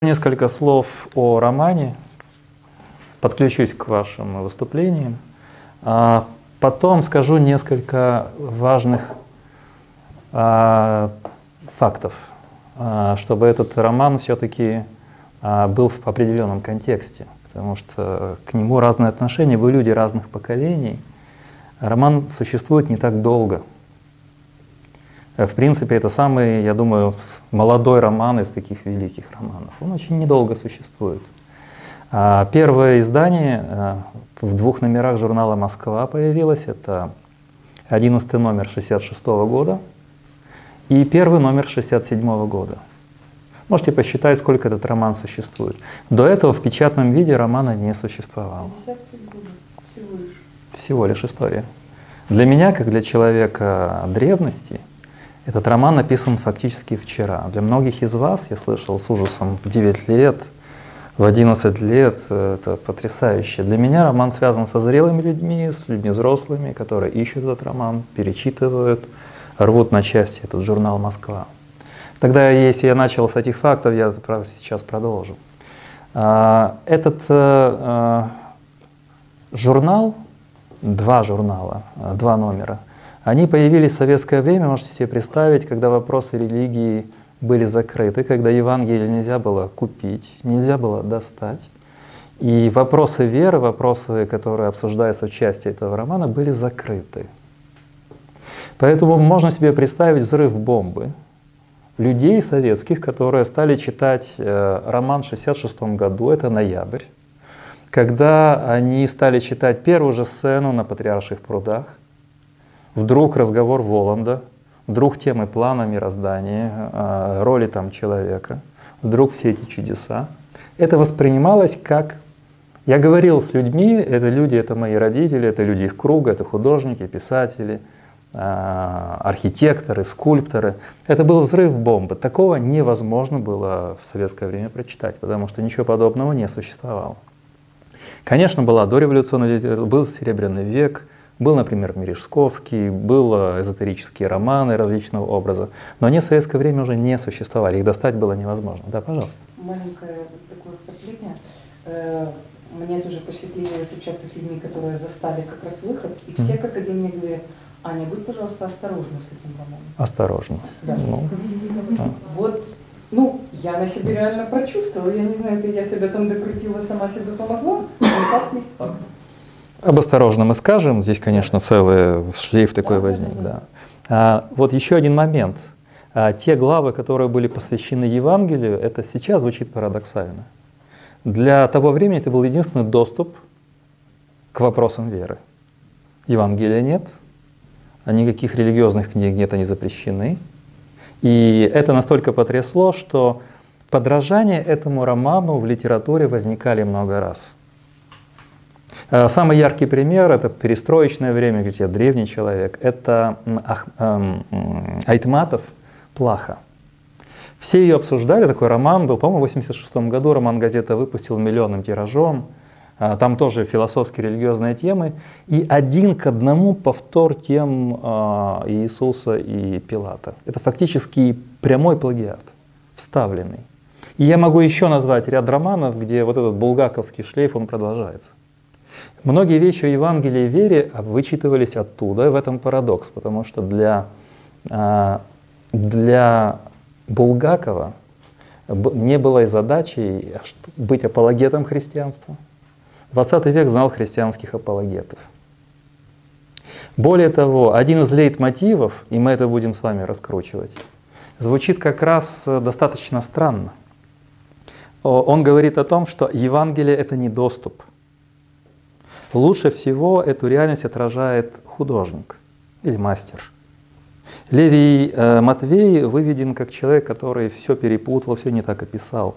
Несколько слов о романе, подключусь к вашим выступлениям. А потом скажу несколько важных а, фактов, а, чтобы этот роман все-таки был в определенном контексте, потому что к нему разные отношения, вы люди разных поколений. Роман существует не так долго, в принципе, это самый, я думаю, молодой роман из таких великих романов. Он очень недолго существует. А, первое издание э, в двух номерах журнала «Москва» появилось. Это 11 номер 66 года и первый номер 67 года. Можете посчитать, сколько этот роман существует. До этого в печатном виде романа не существовало. Всего лишь. Всего лишь история. Для меня, как для человека древности, этот роман написан фактически вчера. Для многих из вас, я слышал с ужасом, в 9 лет, в 11 лет, это потрясающе. Для меня роман связан со зрелыми людьми, с людьми взрослыми, которые ищут этот роман, перечитывают, рвут на части этот журнал «Москва». Тогда, если я начал с этих фактов, я сейчас продолжу. А, этот э, э, журнал, два журнала, два номера – они появились в советское время, можете себе представить, когда вопросы религии были закрыты, когда Евангелие нельзя было купить, нельзя было достать. И вопросы веры, вопросы, которые обсуждаются в части этого романа, были закрыты. Поэтому можно себе представить взрыв бомбы людей советских, которые стали читать э, роман в 1966 году, это ноябрь, когда они стали читать первую же сцену на Патриарших прудах, Вдруг разговор Воланда, вдруг темы плана мироздания, а, роли там человека, вдруг все эти чудеса. Это воспринималось как... Я говорил с людьми, это люди, это мои родители, это люди их круга, это художники, писатели, а, архитекторы, скульпторы. Это был взрыв бомбы. Такого невозможно было в советское время прочитать, потому что ничего подобного не существовало. Конечно, была дореволюционная был Серебряный век – был, например, Мережковский, был эзотерические романы различного образа, но они в советское время уже не существовали, их достать было невозможно. Да, пожалуйста. Маленькое такое впечатление. Э, мне тоже посчастливилось общаться с людьми, которые застали как раз выход, и все как один мне говорят, Аня, будь, пожалуйста, осторожна с этим романом. Осторожно. Да. Ну, да. Вот, ну, я на себе реально прочувствовала, я не знаю, это я себя там докрутила, сама себе помогла, но факт есть факт. Об осторожном мы скажем, здесь, конечно, целый шлейф такой возник. Да. А, вот еще один момент. А, те главы, которые были посвящены Евангелию, это сейчас звучит парадоксально. Для того времени это был единственный доступ к вопросам веры. Евангелия нет, а никаких религиозных книг нет, они запрещены. И это настолько потрясло, что подражания этому роману в литературе возникали много раз – самый яркий пример – это перестроечное время, где древний человек. Это эм, Айтматов «Плаха». Все ее обсуждали, такой роман был, по-моему, в 86 году роман газета выпустил миллионным тиражом. Э, там тоже философские религиозные темы. И один к одному повтор тем э, Иисуса и Пилата. Это фактически прямой плагиат, вставленный. И я могу еще назвать ряд романов, где вот этот булгаковский шлейф, он продолжается. Многие вещи о Евангелии и вере вычитывались оттуда, и в этом парадокс, потому что для, а, для Булгакова не было и задачи быть апологетом христианства. 20 век знал христианских апологетов. Более того, один из лейтмотивов, и мы это будем с вами раскручивать, звучит как раз достаточно странно. Он говорит о том, что Евангелие — это не доступ — Лучше всего эту реальность отражает художник или мастер. Левий э, Матвей выведен как человек, который все перепутал, все не так описал.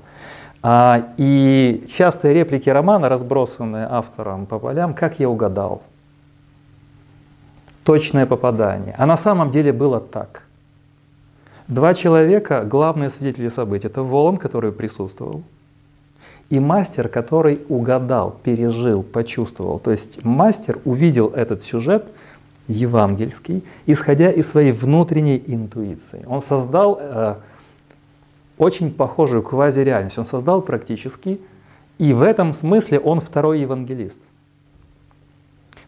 А, и частые реплики романа, разбросанные автором по полям, как я угадал. Точное попадание. А на самом деле было так. Два человека, главные свидетели событий. Это Волан, который присутствовал, и мастер, который угадал, пережил, почувствовал. То есть мастер увидел этот сюжет евангельский, исходя из своей внутренней интуиции. Он создал, э, очень похожую квазиреальность он создал практически, и в этом смысле он второй евангелист.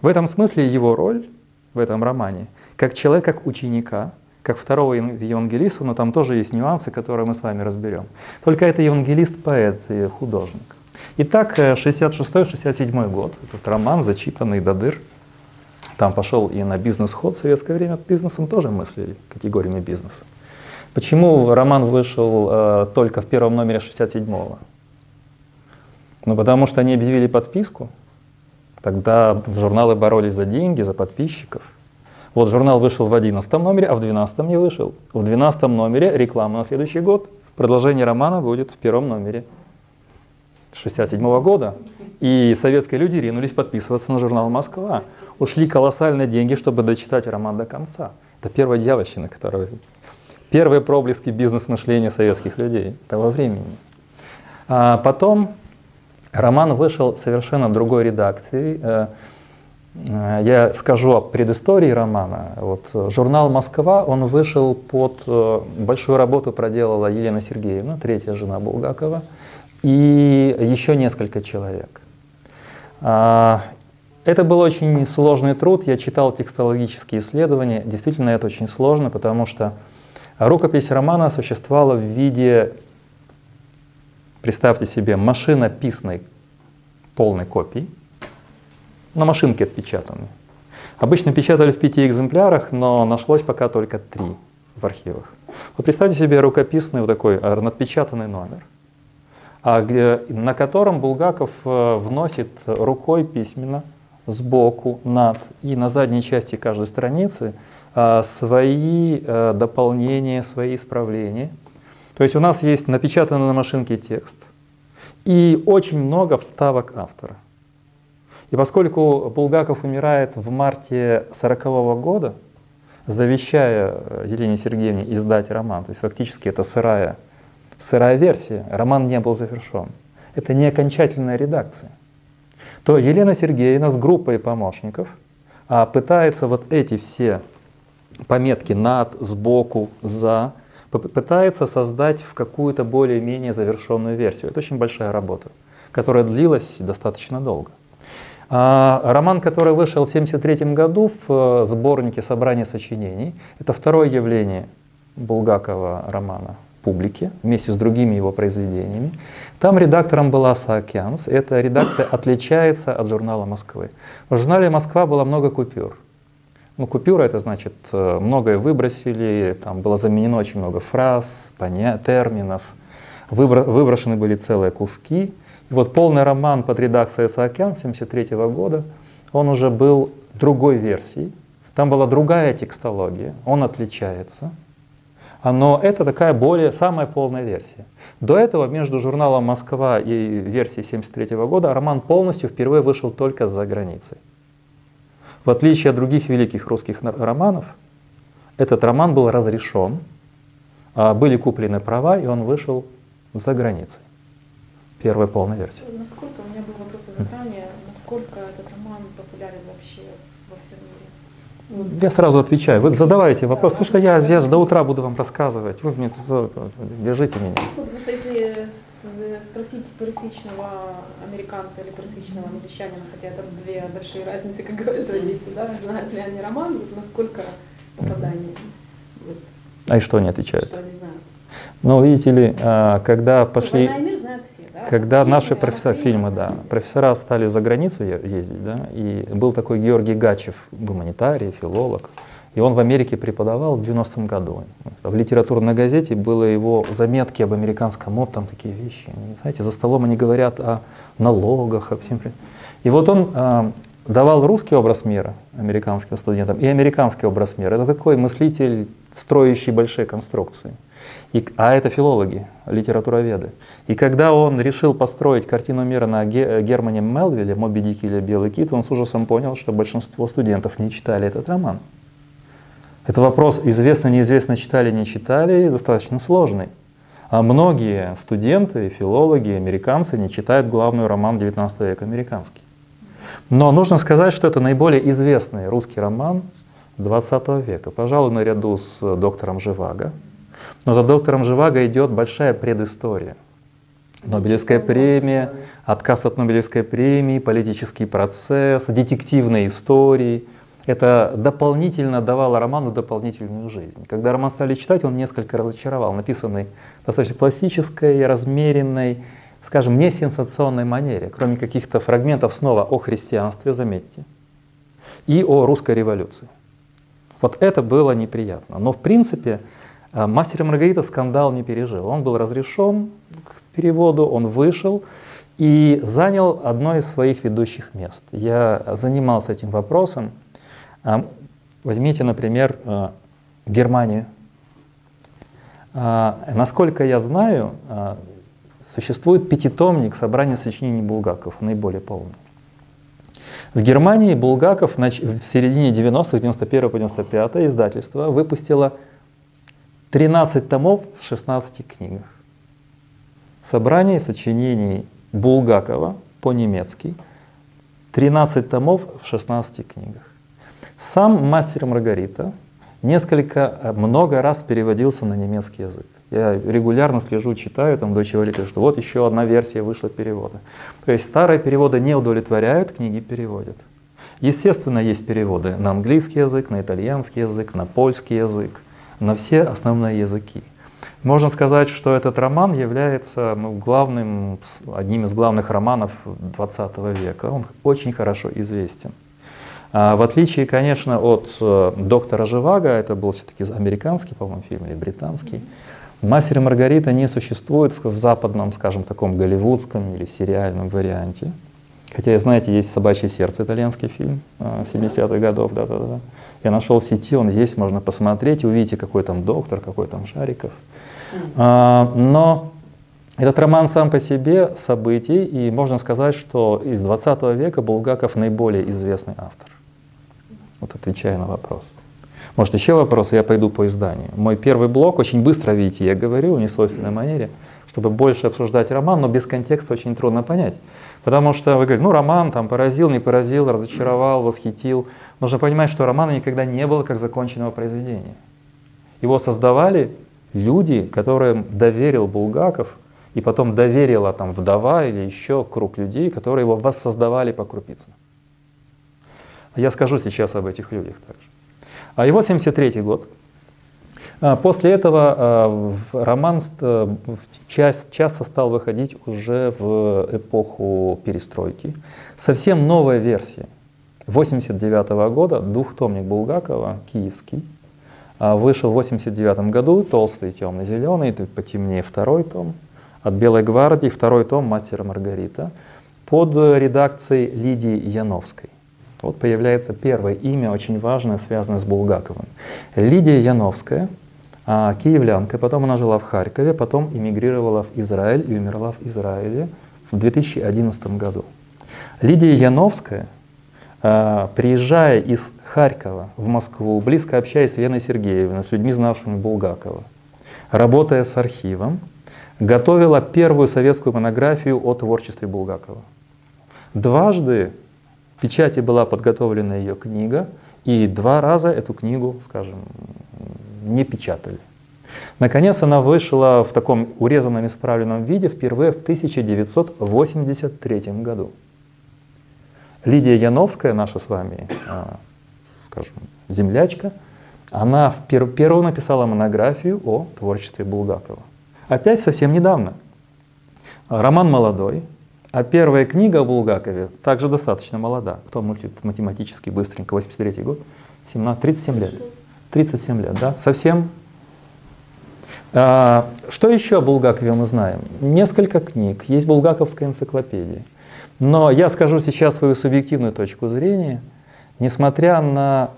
В этом смысле его роль в этом романе, как человек, как ученика, как второго евангелиста, но там тоже есть нюансы, которые мы с вами разберем. Только это евангелист, поэт и художник. Итак, 66-67 год, этот роман, зачитанный до дыр, там пошел и на бизнес-ход в советское время, бизнесом тоже мыслили, категориями бизнеса. Почему роман вышел э, только в первом номере 67-го? Ну, потому что они объявили подписку. Тогда журналы боролись за деньги, за подписчиков. Вот журнал вышел в 11 номере, а в 12 не вышел. В 12 номере реклама на следующий год. Продолжение романа будет в первом номере 67 -го года. И советские люди ринулись подписываться на журнал «Москва». Ушли колоссальные деньги, чтобы дочитать роман до конца. Это первая дьявольщина, которая... Первые проблески бизнес-мышления советских людей того времени. А потом роман вышел совершенно другой редакцией. Э, э, я скажу о предыстории романа. Вот, журнал «Москва», он вышел под... Э, большую работу проделала Елена Сергеевна, третья жена Булгакова, и еще несколько человек. Это был очень сложный труд. Я читал текстологические исследования. Действительно, это очень сложно, потому что рукопись романа существовала в виде, представьте себе, машинописной полной копии, на машинке отпечатанной. Обычно печатали в пяти экземплярах, но нашлось пока только три в архивах. Вот представьте себе рукописный вот такой отпечатанный номер. А на котором Булгаков э, вносит рукой письменно сбоку, над и на задней части каждой страницы э, свои э, дополнения, свои исправления. То есть у нас есть напечатанный на машинке текст и очень много вставок автора. И поскольку Булгаков умирает в марте 40 -го года, завещая Елене Сергеевне издать роман, то есть фактически это сырая сырая версия, роман не был завершен. Это не окончательная редакция. То Елена Сергеевна с группой помощников а, пытается вот эти все пометки над, сбоку, за, пытается создать в какую-то более-менее завершенную версию. Это очень большая работа, которая длилась достаточно долго. А, роман, который вышел в 1973 году в э, сборнике собрания сочинений, это второе явление Булгакова романа публике вместе с другими его произведениями. Там редактором была Саакянс. Эта редакция отличается от журнала Москвы. В журнале Москва было много купюр. Ну, купюра это значит, э, многое выбросили, там было заменено очень много фраз, поня- терминов, выбро- выброшены были целые куски. Вот полный роман под редакцией Саакян 1973 года, он уже был другой версией. Там была другая текстология, он отличается – но это такая более, самая полная версия. До этого между журналом «Москва» и версией 1973 года роман полностью впервые вышел только за границей. В отличие от других великих русских романов, этот роман был разрешен, а были куплены права, и он вышел за границей. Первая полная версия. Насколько, у меня был вопрос ранее, насколько этот роман популярен вообще во всем мире? Я сразу отвечаю. Вы задавайте вопрос, потому что я здесь до утра буду вам рассказывать. Вы мне держите меня. Ну, потому что если спросить пересечного американца или пересечного англичанина, хотя это две большие разницы, как говорят родители, да, знают ли они роман, вот насколько попадание. Вот. А и что они отвечают? Что они знают. Ну, видите ли, а, когда пошли... «Война и мир» знают все? Когда наши профессора, фильмы, да, профессора стали за границу ездить, да, и был такой Георгий Гачев, гуманитарий, филолог, и он в Америке преподавал в 90-м году. В литературной газете было его заметки об американском мод, там такие вещи. Знаете, за столом они говорят о налогах, о всем. И вот он э, давал русский образ мира американским студентам и американский образ мира. Это такой мыслитель, строящий большие конструкции. И, а это филологи, литературоведы. И когда он решил построить картину мира на Германе Мелвилле, «Моби Дик» или «Белый кит», он с ужасом понял, что большинство студентов не читали этот роман. Это вопрос, известно, неизвестно, читали, не читали, достаточно сложный. А многие студенты, филологи, американцы не читают главный роман XIX века американский. Но нужно сказать, что это наиболее известный русский роман XX века. Пожалуй, наряду с доктором Живаго, Но за доктором Живаго идет большая предыстория. Нобелевская премия, отказ от Нобелевской премии, политический процесс, детективные истории. Это дополнительно давало роману дополнительную жизнь. Когда роман стали читать, он несколько разочаровал, написанный достаточно пластической, размеренной, скажем, не сенсационной манере, кроме каких-то фрагментов снова о христианстве, заметьте, и о русской революции. Вот это было неприятно. Но в принципе «Мастер и Маргарита» скандал не пережил. Он был разрешен к переводу, он вышел и занял одно из своих ведущих мест. Я занимался этим вопросом. А, возьмите, например, э, Германию. А, насколько я знаю, существует пятитомник собрания сочинений Булгаков, наиболее полный. В Германии Булгаков в середине 90-х, 91 по 95 издательство выпустило 13 томов в 16 книгах. Собрание сочинений Булгакова по-немецки, 13 томов в 16 книгах. Сам «Мастер Маргарита» несколько, э, много раз переводился на немецкий язык. Я регулярно слежу, читаю, там до чего что вот еще одна версия вышла перевода. То есть старые переводы не удовлетворяют, книги переводят. Естественно, есть переводы на английский язык, на итальянский язык, на польский язык, на все основные языки. Можно сказать, что этот роман является ну, главным, одним из главных романов XX века. Он очень хорошо известен. А в отличие, конечно, от э, «Доктора Живаго», это был все-таки американский, по-моему, фильм или британский, «Мастер и Маргарита» не существует в, в западном, скажем, таком голливудском или сериальном варианте. Хотя, знаете, есть «Собачье сердце» итальянский фильм 70-х э, годов, да-да-да. Я нашел в сети, он есть, можно посмотреть, увидите, какой там доктор, какой там Шариков. А, но этот роман сам по себе событий, и можно сказать, что из 20 века Булгаков наиболее известный автор. Вот отвечая на вопрос. Может, еще вопросы, я пойду по изданию. Мой первый блок, очень быстро, видите, я говорю в несвойственной манере, чтобы больше обсуждать роман, но без контекста очень трудно понять. Потому что вы говорите, ну роман там поразил, не поразил, разочаровал, восхитил. Нужно понимать, что романа никогда не было как законченного произведения. Его создавали люди, которым доверил Булгаков, и потом доверила там вдова или еще круг людей, которые его воссоздавали по крупицам. Я скажу сейчас об этих людях также. А его 73 год. А, после этого а, роман э, часто стал выходить уже в эпоху перестройки. Совсем новая версия. 89 года двухтомник Булгакова, киевский, а, вышел в 89 году, толстый, темный, зеленый, потемнее второй том. От Белой гвардии второй том «Мастера Маргарита» под редакцией Лидии Яновской. Вот появляется первое имя, очень важное, связанное с Булгаковым. Лидия Яновская, а, киевлянка, потом она жила в Харькове, потом эмигрировала в Израиль и умерла в Израиле в 2011 году. Лидия Яновская а, приезжая из Харькова в Москву, близко общаясь с Леной Сергеевной, с людьми, знавшими Булгакова, работая с архивом, готовила первую советскую монографию о творчестве Булгакова. Дважды в печати была подготовлена ее книга, и два раза эту книгу, скажем, не печатали. Наконец она вышла в таком урезанном исправленном виде впервые в 1983 году. Лидия Яновская, наша с вами, а, скажем, землячка, она в пер первую написала монографию о творчестве Булгакова. Опять совсем недавно. Роман молодой, а первая книга о Булгакове также достаточно молода. Кто мыслит математически быстренько, 83 год, 17, 37 лет. 37 лет, да, совсем. А, что еще о Булгакове мы знаем? Несколько книг, есть Булгаковская энциклопедия. Но я скажу сейчас свою субъективную точку зрения. Несмотря на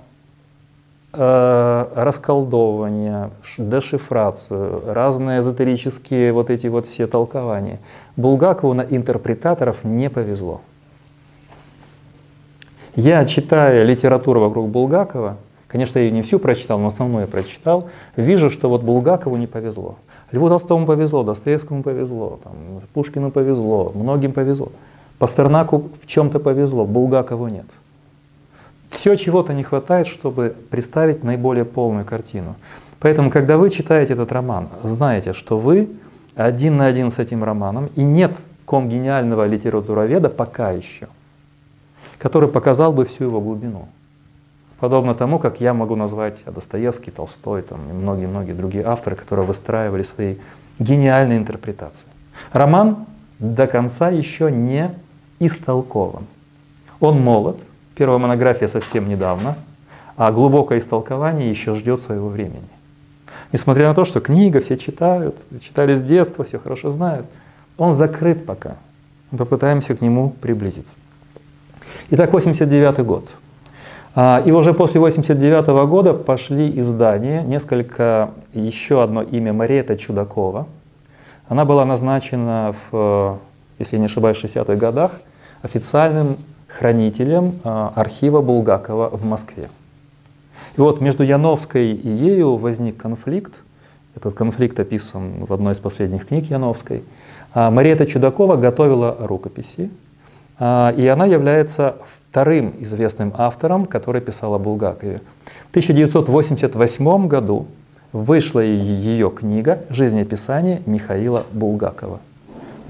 э, расколдовывание, дешифрацию, разные эзотерические вот эти вот все толкования, Булгакову на интерпретаторов не повезло. Я, читая литературу вокруг Булгакова, конечно, я ее не всю прочитал, но основное прочитал, вижу, что вот Булгакову не повезло. Льву Толстому повезло, Достоевскому повезло, там, Пушкину повезло, многим повезло. Пастернаку в чем-то повезло, Булгакову нет. Все чего-то не хватает, чтобы представить наиболее полную картину. Поэтому, когда вы читаете этот роман, знаете, что вы один на один с этим романом, и нет конгениального литературоведа пока еще, который показал бы всю его глубину. Подобно тому, как я могу назвать Достоевский, Толстой там, и многие-многие другие авторы, которые выстраивали свои гениальные интерпретации. Роман до конца еще не истолкован. Он молод, первая монография совсем недавно, а глубокое истолкование еще ждет своего времени. Несмотря на то, что книга все читают, читали с детства, все хорошо знают, он закрыт пока. Мы попытаемся к нему приблизиться. Итак, 89 год. А, и уже после 89 года пошли издания, несколько, еще одно имя Мариэта Чудакова. Она была назначена, в, если не ошибаюсь, в 60-х годах официальным хранителем а, архива Булгакова в Москве. И вот между Яновской и ею возник конфликт. Этот конфликт описан в одной из последних книг Яновской. А, Мариэта Чудакова готовила рукописи, и она является вторым известным автором, который писал о Булгакове. В 1988 году вышла ее книга «Жизнеописание Михаила Булгакова».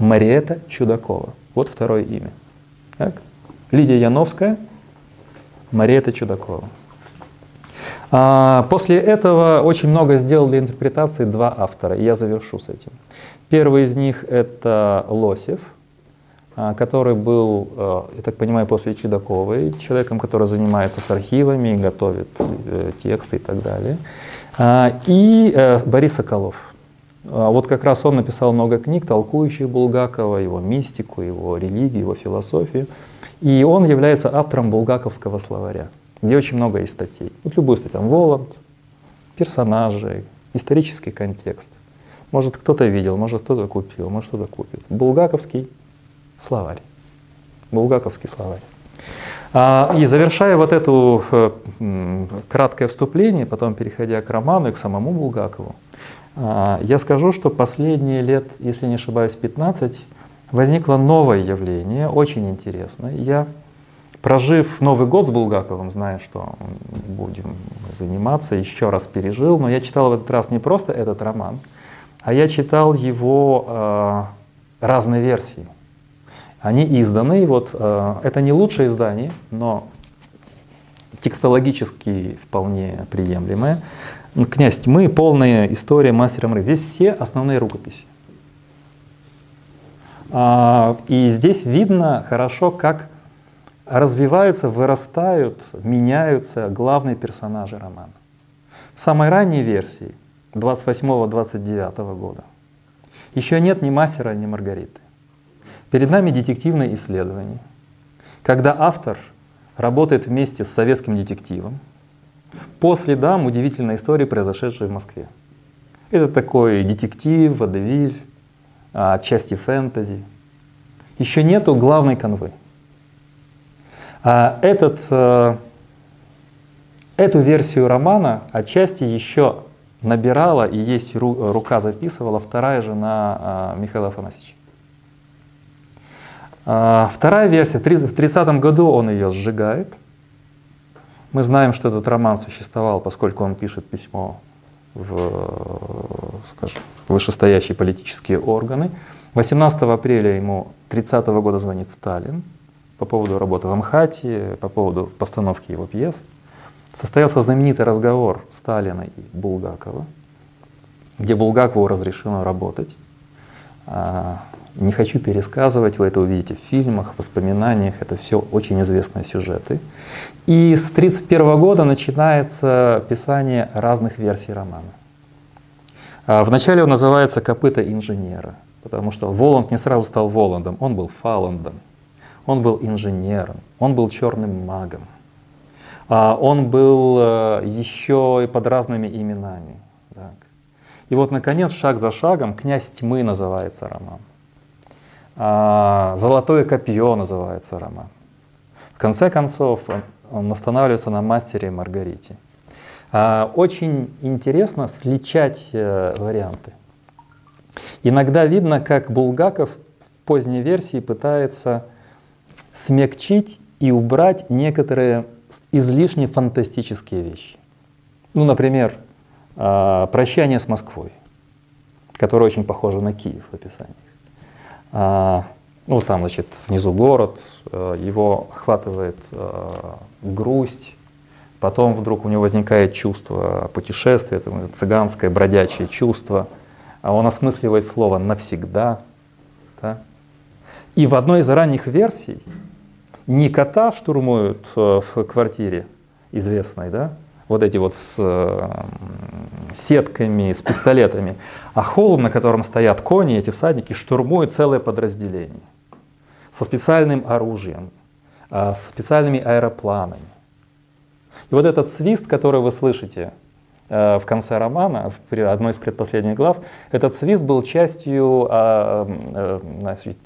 Мариэта Чудакова. Вот второе имя. Так? Лидия Яновская, Мариэта Чудакова. А, после этого очень много сделал для интерпретации два автора, и я завершу с этим. Первый из них это Лосев, который был, а, я так понимаю, после Чудаковой, человеком, который занимается с архивами, готовит э, тексты и так далее. И э, Борис Соколов. Вот как раз он написал много книг, толкующих Булгакова, его мистику, его религию, его философию. И он является автором булгаковского словаря где очень много есть статей. Вот любую статью, там Воланд, персонажи, исторический контекст. Может, кто-то видел, может, кто-то купил, может, кто-то купит. Булгаковский словарь. Булгаковский словарь. А, и завершая вот это э, краткое вступление, потом переходя к роману и к самому Булгакову, а, я скажу, что последние лет, если не ошибаюсь, 15, возникло новое явление, очень интересное. Я Прожив Новый год с Булгаковым, зная, что будем заниматься, еще раз пережил, но я читал в этот раз не просто этот роман, а я читал его э, разные версии. Они изданы, вот э, это не лучшее издание, но текстологически вполне приемлемое. «Князь тьмы», полная история мастера Мры. Здесь все основные рукописи. А, и здесь видно хорошо, как развиваются, вырастают, меняются главные персонажи романа. В самой ранней версии 28-29 года еще нет ни мастера, ни Маргариты. Перед нами детективное исследование, когда автор работает вместе с советским детективом по следам удивительной истории, произошедшей в Москве. Это такой детектив, водевиль, отчасти фэнтези. Еще нету главной канвы. А этот, э, эту версию романа отчасти еще набирала, и есть рука записывала вторая жена э, Михаила Афанасьевича. А, вторая версия, в 30 году он ее сжигает. Мы знаем, что этот роман существовал, поскольку он пишет письмо в скажем, вышестоящие политические органы. 18 апреля ему 30 года звонит Сталин по поводу работы в Амхате, по поводу постановки его пьес. Состоялся знаменитый разговор Сталина и Булгакова, где Булгакову разрешено работать. Не хочу пересказывать, вы это увидите в фильмах, воспоминаниях, это все очень известные сюжеты. И с 1931 года начинается писание разных версий романа. А, вначале он называется «Копыта инженера», потому что Воланд не сразу стал Воландом, он был Фаландом. Он был инженером, он был черным магом. А он был э, еще и под разными именами. И вот, наконец, шаг за шагом «Князь тьмы» называется роман. А, «Золотое копье» называется роман. В конце концов, он останавливается на «Мастере Маргарите». А, очень интересно сличать э, варианты. Иногда видно, как Булгаков в поздней версии пытается смягчить и убрать некоторые излишне фантастические вещи. Ну, например, а, «Прощание с Москвой», которое очень похоже на Киев в описании. А, ну, там, значит, внизу город, э, его охватывает э, грусть, потом вдруг у него возникает чувство путешествия, это цыганское бродячее чувство, а он осмысливает слово «навсегда». Да? И в одной из ранних версий не кота штурмуют э, в квартире известной, да, вот эти вот с сетками, с пистолетами, а холм, на котором стоят кони, эти всадники, штурмуют целое подразделение со специальным оружием, а, с специальными аэропланами. И вот этот свист, который вы слышите э, в конце романа, в одной из предпоследних глав, этот свист был частью а, э, значит,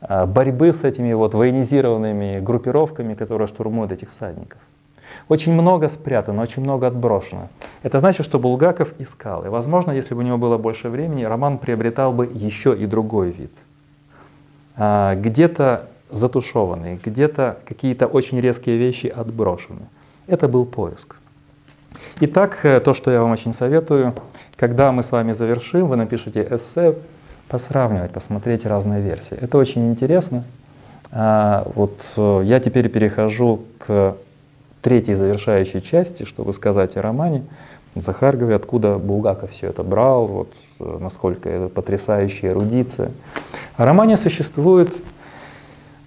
э, борьбы с этими вот военизированными группировками, которые штурмуют этих всадников. Очень много спрятано, очень много отброшено. Это значит, что Булгаков искал. И, возможно, если бы у него было больше времени, роман приобретал бы еще и другой вид – а, где-то затушеванный, где-то какие-то очень резкие вещи отброшены. Это был поиск. Итак, э, то, что я вам очень советую, когда мы с вами завершим, вы напишите эссе, посравнивать, посмотреть разные версии. Это очень интересно. А, вот э, я теперь перехожу к третьей завершающей части, чтобы сказать о романе. Захар говорит, откуда Булгаков все это брал, вот, э, насколько это потрясающая эрудиция. В романе существует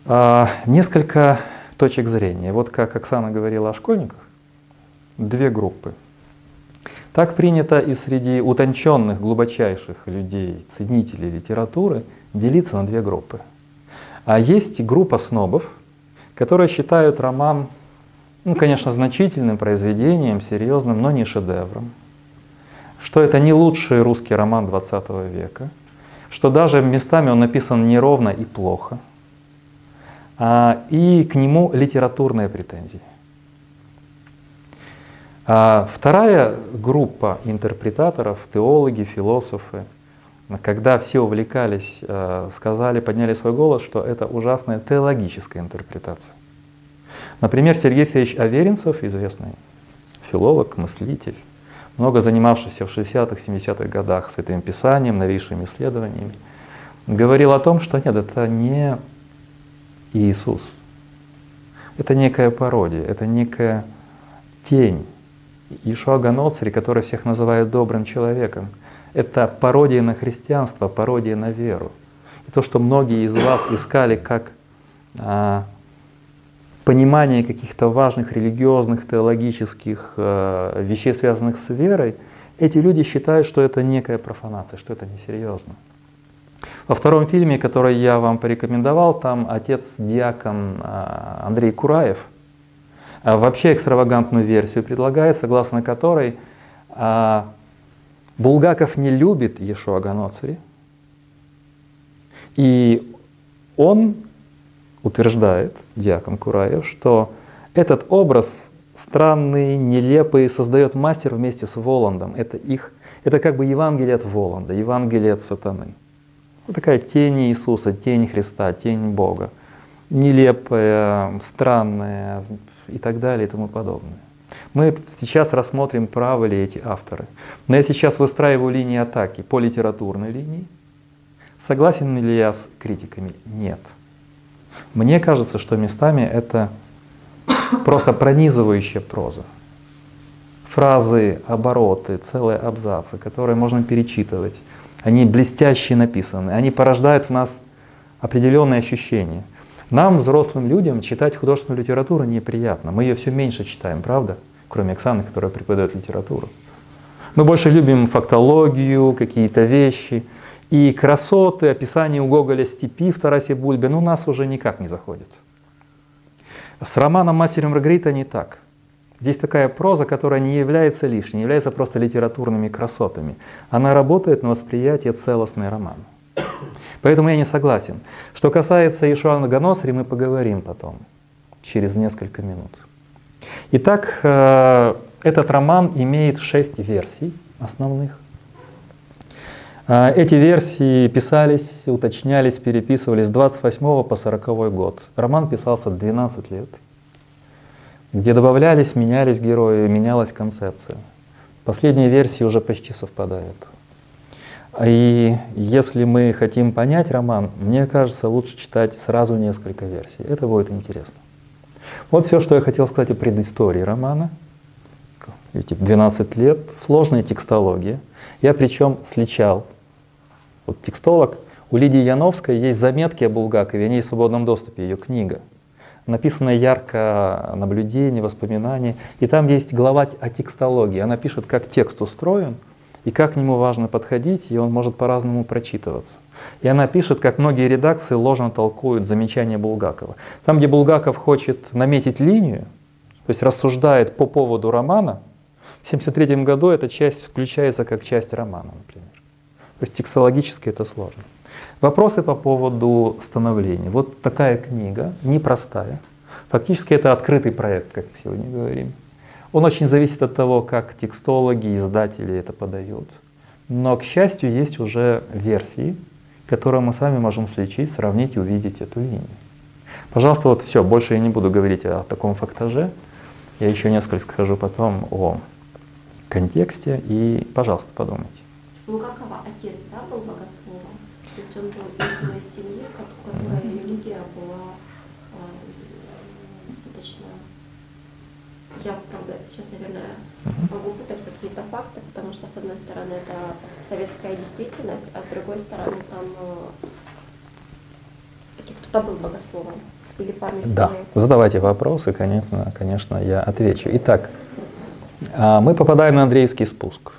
а, несколько точек зрения. Вот как Оксана говорила о школьниках, две группы. Так принято и среди утонченных, глубочайших людей, ценителей литературы, делиться на две группы. А есть группа снобов, которые считают роман, ну, конечно, значительным произведением, серьезным, но не шедевром. Что это не лучший русский роман 20 века – что даже местами он написан неровно и плохо, а, и к нему литературные претензии. А вторая группа интерпретаторов, теологи, философы, когда все увлекались, э, сказали, подняли свой голос, что это ужасная теологическая интерпретация. Например, Сергей Сергеевич Аверинцев, известный филолог, мыслитель, много занимавшийся в 60-х, 70-х годах Святым Писанием, новейшими исследованиями, говорил о том, что нет, это не Иисус. Это некая пародия, это некая тень. Ишуа Ганоцри, который всех называет добрым человеком, это пародия на христианство, пародия на веру. И то, что многие из вас искали как а, понимание каких-то важных религиозных, теологических э, вещей, связанных с верой, эти люди считают, что это некая профанация, что это несерьезно. Во втором фильме, который я вам порекомендовал, там отец-диакон э, Андрей Кураев э, вообще экстравагантную версию предлагает, согласно которой э, Булгаков не любит Ешуа Ганоцри, и он утверждает диакон Кураев, что этот образ странный, нелепый создает мастер вместе с Воландом. Это их, это как бы Евангелие от Воланда, Евангелие от сатаны. Вот такая тень Иисуса, тень Христа, тень Бога. Нелепая, странная и так далее и тому подобное. Мы сейчас рассмотрим, правы ли эти авторы. Но я сейчас выстраиваю линии атаки по литературной линии. Согласен ли я с критиками? Нет. Мне кажется, что местами это просто пронизывающая проза. Фразы, обороты, целые абзацы, которые можно перечитывать. Они блестяще написаны, они порождают в нас определенные ощущения. Нам, взрослым людям, читать художественную литературу неприятно. Мы ее все меньше читаем, правда? Кроме Оксаны, которая преподает литературу. Мы больше любим фактологию, какие-то вещи – и красоты, описание у Гоголя степи в Тарасе Бульбе, ну, нас уже никак не заходит. С романом «Мастер Маргарита» не так. Здесь такая проза, которая не является лишней, не является просто литературными красотами. Она работает на восприятие целостный роман. Поэтому я не согласен. Что касается Ишуана Ганосри, мы поговорим потом, через несколько минут. Итак, э, этот роман имеет шесть версий основных. А, эти версии писались, уточнялись, переписывались с 28 по 40 год. Роман писался 12 лет, где добавлялись, менялись герои, менялась концепция. Последние версии уже почти совпадают. И если мы хотим понять роман, мне кажется, лучше читать сразу несколько версий. Это будет интересно. Вот все, что я хотел сказать о предыстории романа. Эти 12 лет, сложная текстология. Я причем сличал. Вот текстолог, у Лидии Яновской есть заметки о Булгакове, они есть в свободном доступе, ее книга. Написано ярко наблюдение, воспоминания. И там есть глава о текстологии. Она пишет, как текст устроен, и как к нему важно подходить, и он может по-разному прочитываться. И она пишет, как многие редакции ложно толкуют замечания Булгакова. Там, где Булгаков хочет наметить линию, то есть рассуждает по поводу романа, в 1973 году эта часть включается как часть романа, например. То есть текстологически это сложно. Вопросы по поводу становления. Вот такая книга, непростая. Фактически это открытый проект, как сегодня говорим. Он очень зависит от того, как текстологи, издатели это подают. Но, к счастью, есть уже версии, которые мы сами можем слечить, сравнить и увидеть эту линию. Пожалуйста, вот все, больше я не буду говорить о таком фактаже. Я еще несколько скажу потом о контексте, и, пожалуйста, подумайте. Булгакова отец, да, был богословом? То есть он был из семьи, у которой религия была э, достаточно... Я, правда, сейчас, наверное, могу путать какие-то факты, потому что, с одной стороны, это советская действительность, а с другой стороны, там э, кто-то был богословом. Или память Да, задавайте вопросы, конечно, конечно, я отвечу. Итак, а, мы попадаем на Андреевский спуск.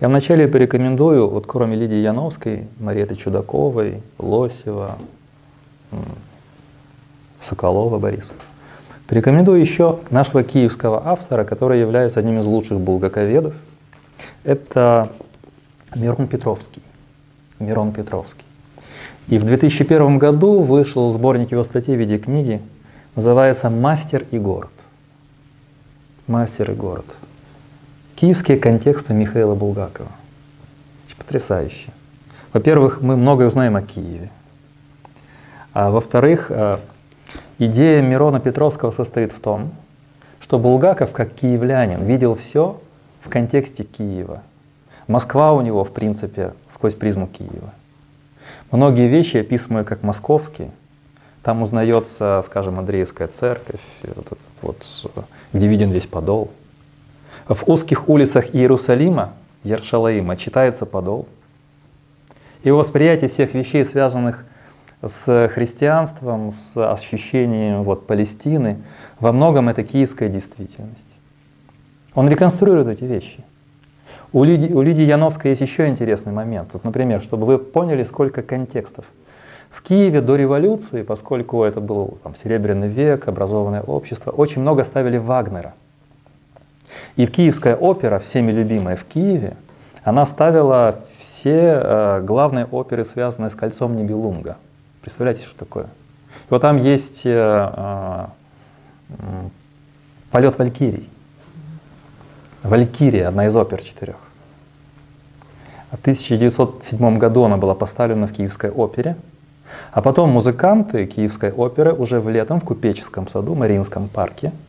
Я вначале порекомендую, вот кроме Лидии Яновской, Мариэты Чудаковой, Лосева, Соколова Бориса, порекомендую еще нашего киевского автора, который является одним из лучших булгаковедов. Это Мирон Петровский. Мирон Петровский. И в 2001 году вышел сборник его статей в виде книги, называется «Мастер и город». «Мастер и город». Киевские контексты Михаила Булгакова. Потрясающе. Во-первых, мы многое узнаем о Киеве. А во-вторых, э, идея Мирона Петровского состоит в том, что Булгаков, как киевлянин, видел все в контексте Киева. Москва у него, в принципе, сквозь призму Киева. Многие вещи, описываемые как московские, там узнается, скажем, Андреевская церковь, вот, вот, где виден весь подол – в узких улицах Иерусалима, Яршалаима, читается подол. Его восприятие всех вещей, связанных с христианством, с ощущением вот, Палестины, во многом это киевская действительность. Он реконструирует эти вещи. У Лидии, у Лидии Яновской есть еще интересный момент. Вот, например, чтобы вы поняли, сколько контекстов. В Киеве до революции, поскольку это был там, Серебряный век, образованное общество, очень много ставили Вагнера – и Киевская опера, всеми любимая в Киеве, она ставила все э, главные оперы, связанные с кольцом Нибелунга. Представляете, что такое? Вот там есть э, э, полет Валькирий. Валькирия, одна из опер четырех. В 1907 году она была поставлена в Киевской опере. А потом музыканты Киевской оперы уже в летом в Купеческом саду, Мариинском парке –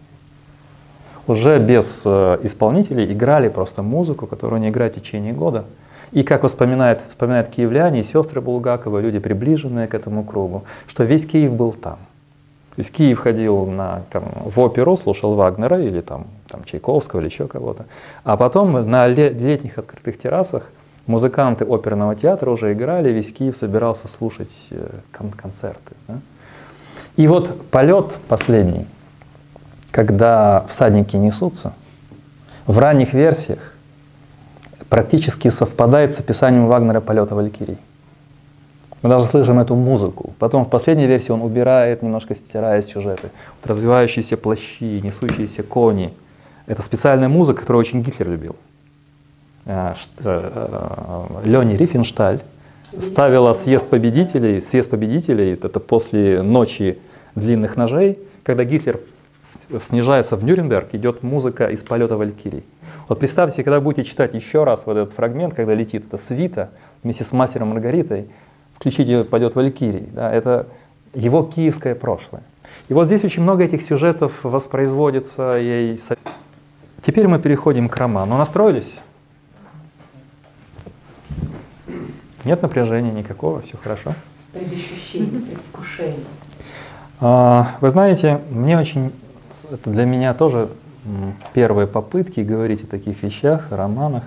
уже без э, исполнителей играли просто музыку, которую они играют в течение года. И как вспоминают, вспоминают киевляне и сестры Булгакова, люди, приближенные к этому кругу, что весь Киев был там. То есть Киев ходил на, там, в оперу, слушал Вагнера или там, там, Чайковского или еще кого-то. А потом на летних открытых террасах музыканты оперного театра уже играли, весь Киев собирался слушать э, кон- концерты. Да? И вот полет последний – когда всадники несутся, в ранних версиях практически совпадает с описанием Вагнера полета Валькирий. Мы даже слышим эту музыку. Потом в последней версии он убирает, немножко стирает сюжеты. Вот развивающиеся плащи, несущиеся кони. Это специальная музыка, которую очень Гитлер любил. Э, э, Лени Рифеншталь ставила съезд победителей, съезд победителей, это после ночи длинных ножей, когда Гитлер снижается в Нюрнберг, идет музыка из полета Валькирий. Вот представьте, когда будете читать еще раз вот этот фрагмент, когда летит эта свита вместе с мастером Маргаритой, включите полет Валькирий. Да, это его киевское прошлое. И вот здесь очень много этих сюжетов воспроизводится ей. теперь мы переходим к роману. Настроились? Нет напряжения никакого, все хорошо. Предощущение, предвкушение. А, Вы знаете, мне очень, это для меня тоже первые попытки говорить о таких вещах, о романах.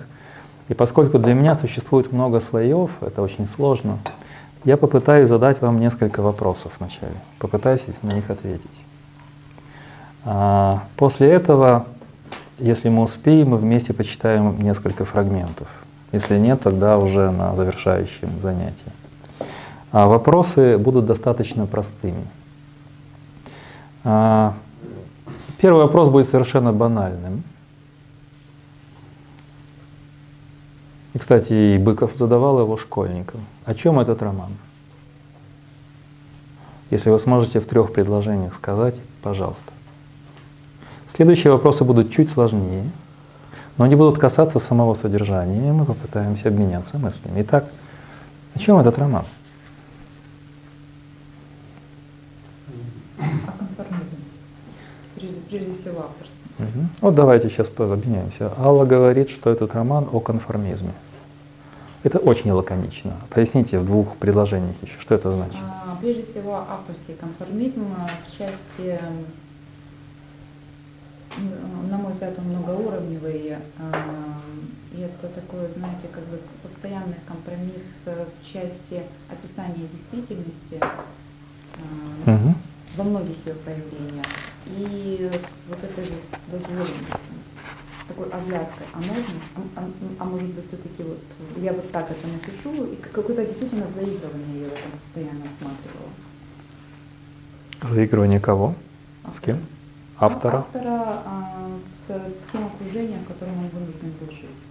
И поскольку для меня существует много слоев, это очень сложно, я попытаюсь задать вам несколько вопросов вначале. Попытаюсь на них ответить. А, После этого, если мы успеем, мы вместе почитаем несколько фрагментов. Если нет, тогда уже на завершающем занятии. А вопросы будут достаточно простыми. А, Первый вопрос будет совершенно банальным. И, кстати, и Быков задавал его школьникам. О чем этот роман? Если вы сможете в трех предложениях сказать, пожалуйста. Следующие вопросы будут чуть сложнее, но они будут касаться самого содержания, и мы попытаемся обменяться мыслями. Итак, о чем этот роман? А конформизм? Всего авторство. Мгм. Вот давайте сейчас обменяемся. Алла говорит, что этот роман о конформизме. Это очень лаконично. Поясните в двух предложениях еще, что это значит. А, Прежде всего, авторский конформизм а, в части, на мой взгляд, он многоуровневый. а, И это такой, знаете, как бы постоянный компромисс э, в части описания действительности а, Мгм. Во многих ее проявлениях. И с вот этой вот дозволенностью, такой оглядкой, а можно, а, а- а может быть все-таки вот я вот так это напишу, и какое-то действительно заигрывание я в этом постоянно осматривала. Заигрывание кого? С кем? Автора? Автора а, с тем окружением, в котором он вынужден был жить.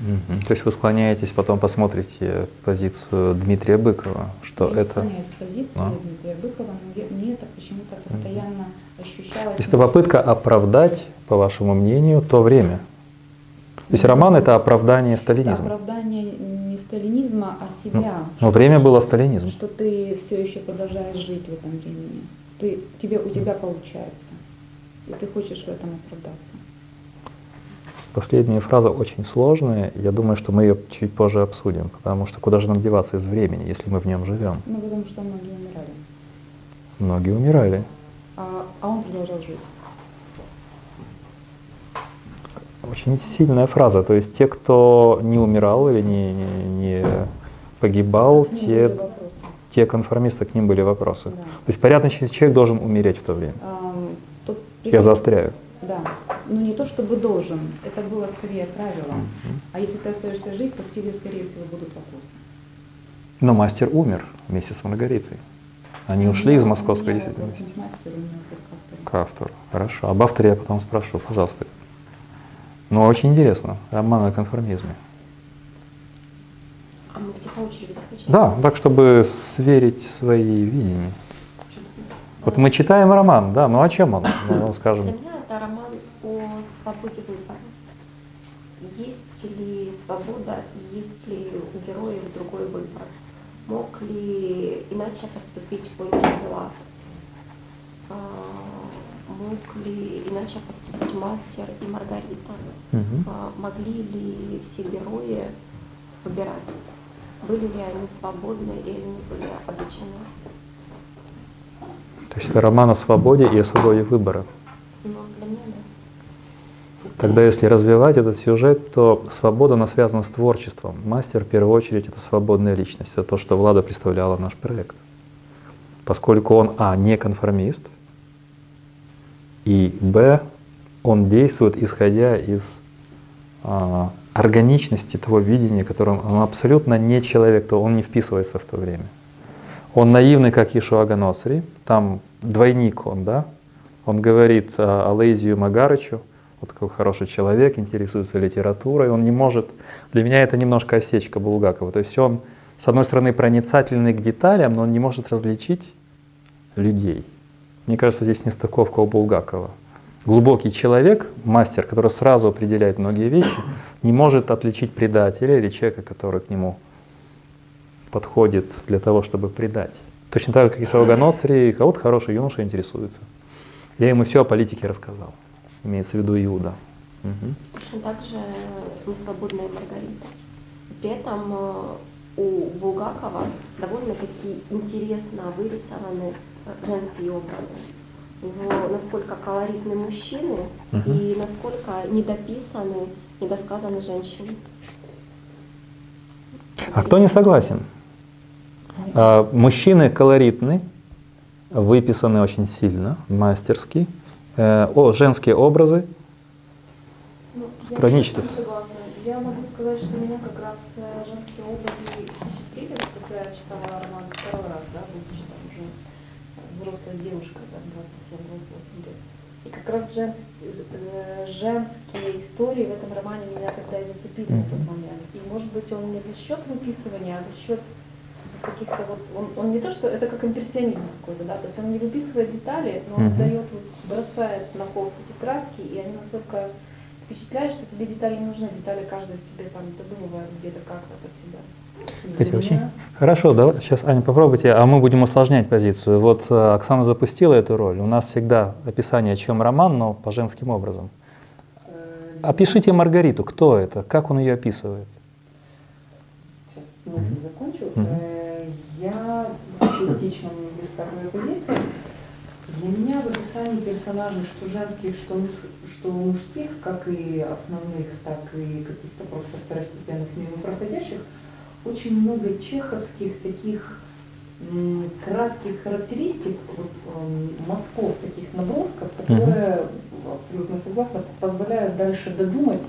Мгм. То есть вы склоняетесь, потом посмотрите позицию Дмитрия Быкова, что я это... склоняюсь к позиции А. Дмитрия Быкова, но я- мне это почему-то постоянно ощущалось. То есть это попытка оправдать, по вашему мнению, то время. То есть роман это оправдание Это сталинизма. оправдание не сталинизма, а Ну, себя. но время было сталинизм. Что ты все еще продолжаешь жить в этом времени. Ты, тебе, у тебя получается. И ты хочешь в этом оправдаться. Последняя фраза очень сложная. Я думаю, что мы ее чуть позже обсудим, потому что куда же нам деваться из времени, если мы в нем живем? Ну, потому что многие умирали. Многие умирали. А, а он продолжал жить. Очень сильная фраза. То есть те, кто не умирал или не, не- не погибал, нему те, те конформисты, к ним были вопросы. Да. То есть порядочный человек должен умереть в то время. Тут Я заостряю. Да. Ну не то чтобы должен, это было скорее правилом. А если ты остаешься жить, то к тебе, скорее всего, будут вопросы. Но мастер умер вместе с Маргаритой. Они ушли из московской действительности. не к автору. Хорошо. Об авторе я потом спрошу, пожалуйста. Ну, очень интересно. Роман о конформизме. А мы все по очереди? Да, так, чтобы сверить свои видения. Часы. Вот мы читаем роман, да, ну о чем он? Ну, Для скажем, меня это роман свободе выбора. Есть ли свобода, есть ли у героев другой выбор? Мог ли иначе поступить Понтий Пилат? А, Мог ли иначе поступить мастер и Маргарита? А, Могли ли все герои выбирать? Были ли они свободны или они были обречены? то есть это роман о свободе и о свободе выбора. Ну, для меня, да. Тогда, если развивать этот сюжет, то свобода, она связана с творчеством. Мастер, в первую очередь, это свободная личность. Это то, что Влада представляла наш проект. Поскольку он, а, не конформист, и, б, он действует, исходя из а, органичности того видения, которым он абсолютно не человек, то он не вписывается в то время. Он наивный, как Ишуа Ганосри, там двойник он, да? Он говорит а, Алейзию Магарычу, вот такой хороший человек, интересуется литературой, он не может, для меня это немножко осечка Булгакова, то есть он, с одной стороны, проницательный к деталям, но он не может различить людей. Мне кажется, здесь нестыковка у Булгакова. Глубокий человек, мастер, который сразу определяет многие вещи, не может отличить предателя или человека, который к нему подходит для того, чтобы предать. Точно так же, как и Шауганосри, кого-то хороший юноша интересуется. Я ему все о политике рассказал. Имеется в виду Иуда. Мгм. Точно так же «Несвободная Маргарита». При этом э, у Булгакова довольно-таки интересно вырисованы э, женские образы. Его насколько колоритны мужчины Мгм. и насколько недописаны, недосказаны женщины. А кто не согласен? А, Мужчины колоритны, выписаны очень сильно, мастерски. Э, О, женские образы Ну, Страничных. Я. Я могу сказать, что меня как раз э, женские образы впечатлили, когда я читала роман второй раз, да, будучи там уже взрослая девушка, там, 27-28 лет. И как раз женс- э, женские истории в этом романе меня тогда и зацепили на тот момент. И может быть он не за счет выписывания, а за счет каких-то вот, он, он не то, что это как импрессионизм какой-то, да, то есть он не выписывает детали, но он дает, вот, бросает на холст эти краски, и они настолько впечатляет, что тебе детали не нужны, детали каждая себе там додумывает где-то как-то под себя. Для очень хорошо. Давай, сейчас, Аня, попробуйте, а мы будем усложнять позицию. Вот э, Оксана запустила эту роль. У нас всегда описание, о чем роман, но по женским образом. э, Опишите Маргариту. Кто это? Как он ее описывает? Сейчас мысль закончу. Мгм. Я частично у меня есть вторая позиция. Для меня в описании персонажей, что женских, что, что мужских, как и основных, так и каких-то просто второстепенных мимо проходящих, очень много чеховских таких м, кратких характеристик, вот, м, мазков, таких набросков, которые, абсолютно согласна, позволяют дальше додумать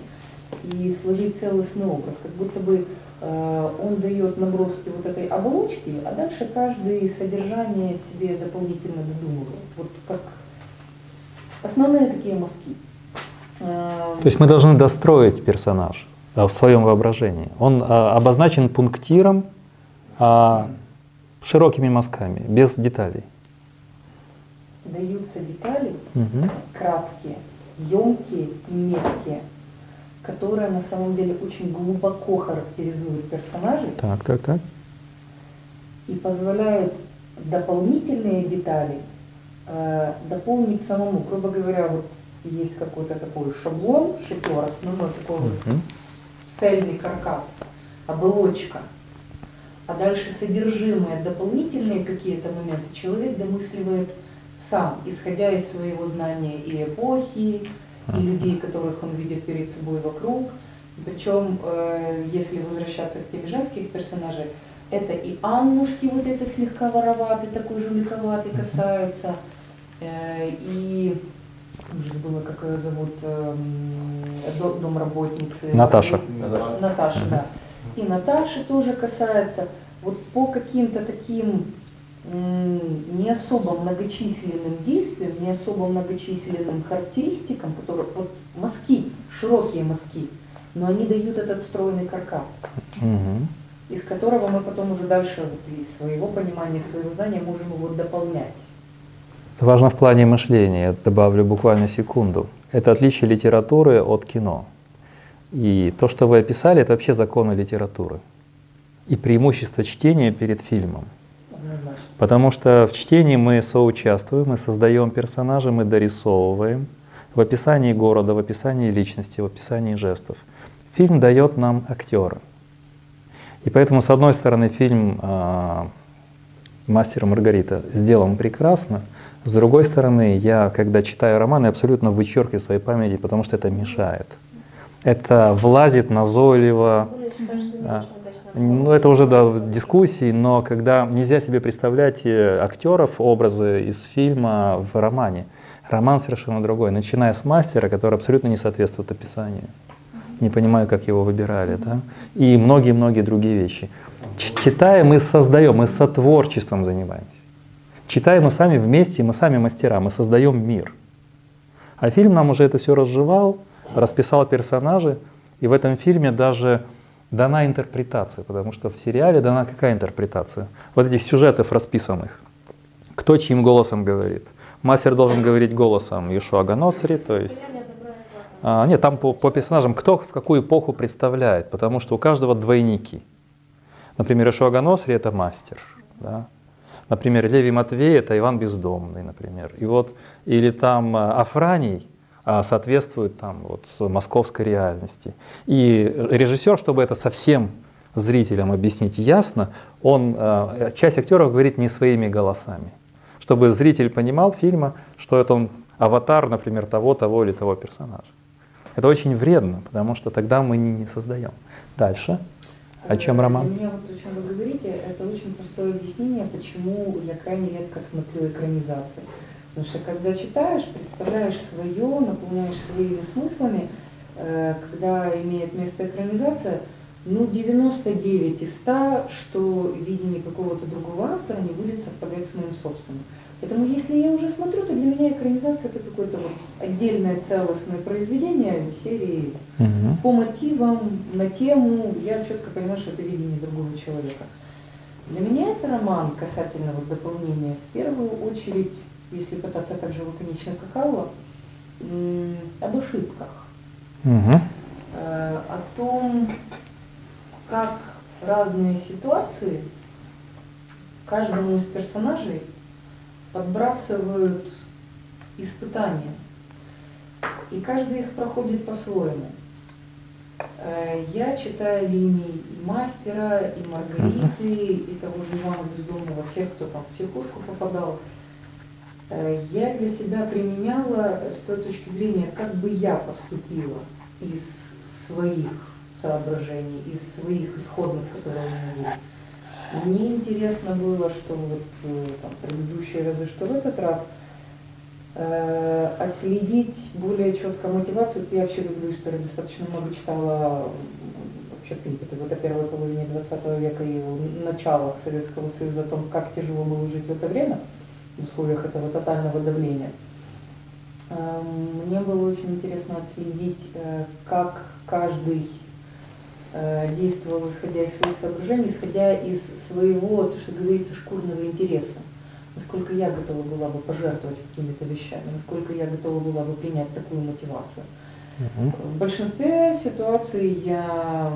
и сложить целостный образ. Как будто бы он дает наброски вот этой оболочки, а дальше каждый содержание себе дополнительно додумывает. Вот как основные такие мазки. Э, То есть мы должны достроить персонаж э, в своем воображении. Он э, обозначен пунктиром, а, широкими мазками, без деталей. даются детали Мгм. краткие, емкие меткие, которые на самом деле очень глубоко характеризуют персонажей Так, так, так. и позволяют дополнительные детали э, дополнить самому. Грубо говоря, вот есть какой-то такой шаблон, шатер, основной такой вот Мгм. цельный каркас, оболочка. А дальше содержимое, дополнительные какие-то моменты человек домысливает сам, исходя из своего знания и эпохи, и людей, которых он видит перед собой вокруг. Причем, э, если возвращаться к теме женских персонажей, это и Аннушки вот это слегка вороватый, такой жуликоватый касается, э, и уже забыла, как ее зовут, эм, до- домработницы. Наташа. Наташа, Наташа, да. И Наташи тоже касается. Вот по каким-то таким не особо многочисленным действиям, не особо многочисленным характеристикам, которые вот мазки, широкие мазки, но они дают этот стройный каркас, Мгм. из которого мы потом уже дальше вот из своего понимания, своего знания можем его дополнять. Это важно в плане мышления, я добавлю буквально секунду. Это отличие литературы от кино. И то, что вы описали, это вообще законы литературы. И преимущество чтения перед фильмом. Потому что в чтении мы соучаствуем, мы создаем персонажа, мы дорисовываем в описании города, в описании личности, в описании жестов. Фильм дает нам актера. И поэтому, с одной стороны, фильм а, «Мастер и Маргарита» сделан прекрасно, с другой стороны, я, когда читаю роман, я абсолютно вычеркиваю своей памяти, потому что это мешает. Это влазит назойливо, Тем ну, это уже да, дискуссии, но когда нельзя себе представлять э, актеров, образы из фильма в романе. Роман совершенно другой, начиная с мастера, который абсолютно не соответствует описанию. Не понимаю, как его выбирали, да? И многие-многие другие вещи. Читая, мы создаем, мы сотворчеством занимаемся. Читая, мы сами вместе, мы сами мастера, мы создаем мир. А фильм нам уже это все разжевал, расписал персонажи, и в этом фильме даже дана интерпретация, потому что в сериале дана какая интерпретация? Вот этих сюжетов расписанных. Кто чьим голосом говорит? Мастер должен говорить голосом Ишуа Ганосри, то есть... А, нет, там по, по персонажам, кто в какую эпоху представляет, потому что у каждого двойники. Например, Ишуа Ганосри — это мастер. Да? Например, Леви Матвей — это Иван Бездомный, например. И вот, или там а, Афраний, соответствует там, вот, московской реальности. И режиссер, чтобы это совсем зрителям объяснить ясно, он, а, часть актеров говорит не своими голосами, чтобы зритель понимал фильма, что это он аватар, например, того, того или того персонажа. Это очень вредно, потому что тогда мы не, создаем. Дальше. О чем Для роман? меня вот о чем вы говорите, это очень простое объяснение, почему я крайне редко смотрю экранизации. Потому что когда читаешь, представляешь свое, наполняешь своими смыслами, э, когда имеет место экранизация, ну 99 из 100, что видение какого-то другого автора не будет совпадать с моим собственным. Поэтому если я уже смотрю, то для меня экранизация это какое-то вот отдельное целостное произведение серии Мгм. по мотивам, на тему, я четко понимаю, что это видение другого человека. Для меня это роман касательно вот дополнения, в первую очередь, если пытаться так же лаконично, как Алла, об ошибках, э, о том, как разные ситуации каждому из персонажей подбрасывают испытания. И каждый их проходит по-своему. Э, Я читаю линии и мастера, и Маргариты, и того же Ивана Бездомного, всех, кто там в психушку попадал. Э, Я для себя применяла э, с той точки зрения, как бы я поступила из своих соображений, из своих исходных, которые у меня есть. Мне интересно было, что вот э, там, предыдущие разы, что в этот раз, э, отследить более четко мотивацию. Я вообще люблю историю, достаточно много читала вообще, в принципе, вот о первой половине 20 века и началах Советского Союза, о том, как тяжело было жить в это время, в условиях этого тотального давления. Эм, Мне было очень интересно отследить, э, как каждый э, действовал, исходя из своих соображений, исходя из своего, то, что говорится, шкурного интереса. Насколько я готова была бы пожертвовать какими-то вещами, насколько я готова была бы принять такую мотивацию. Мгм. В большинстве ситуаций я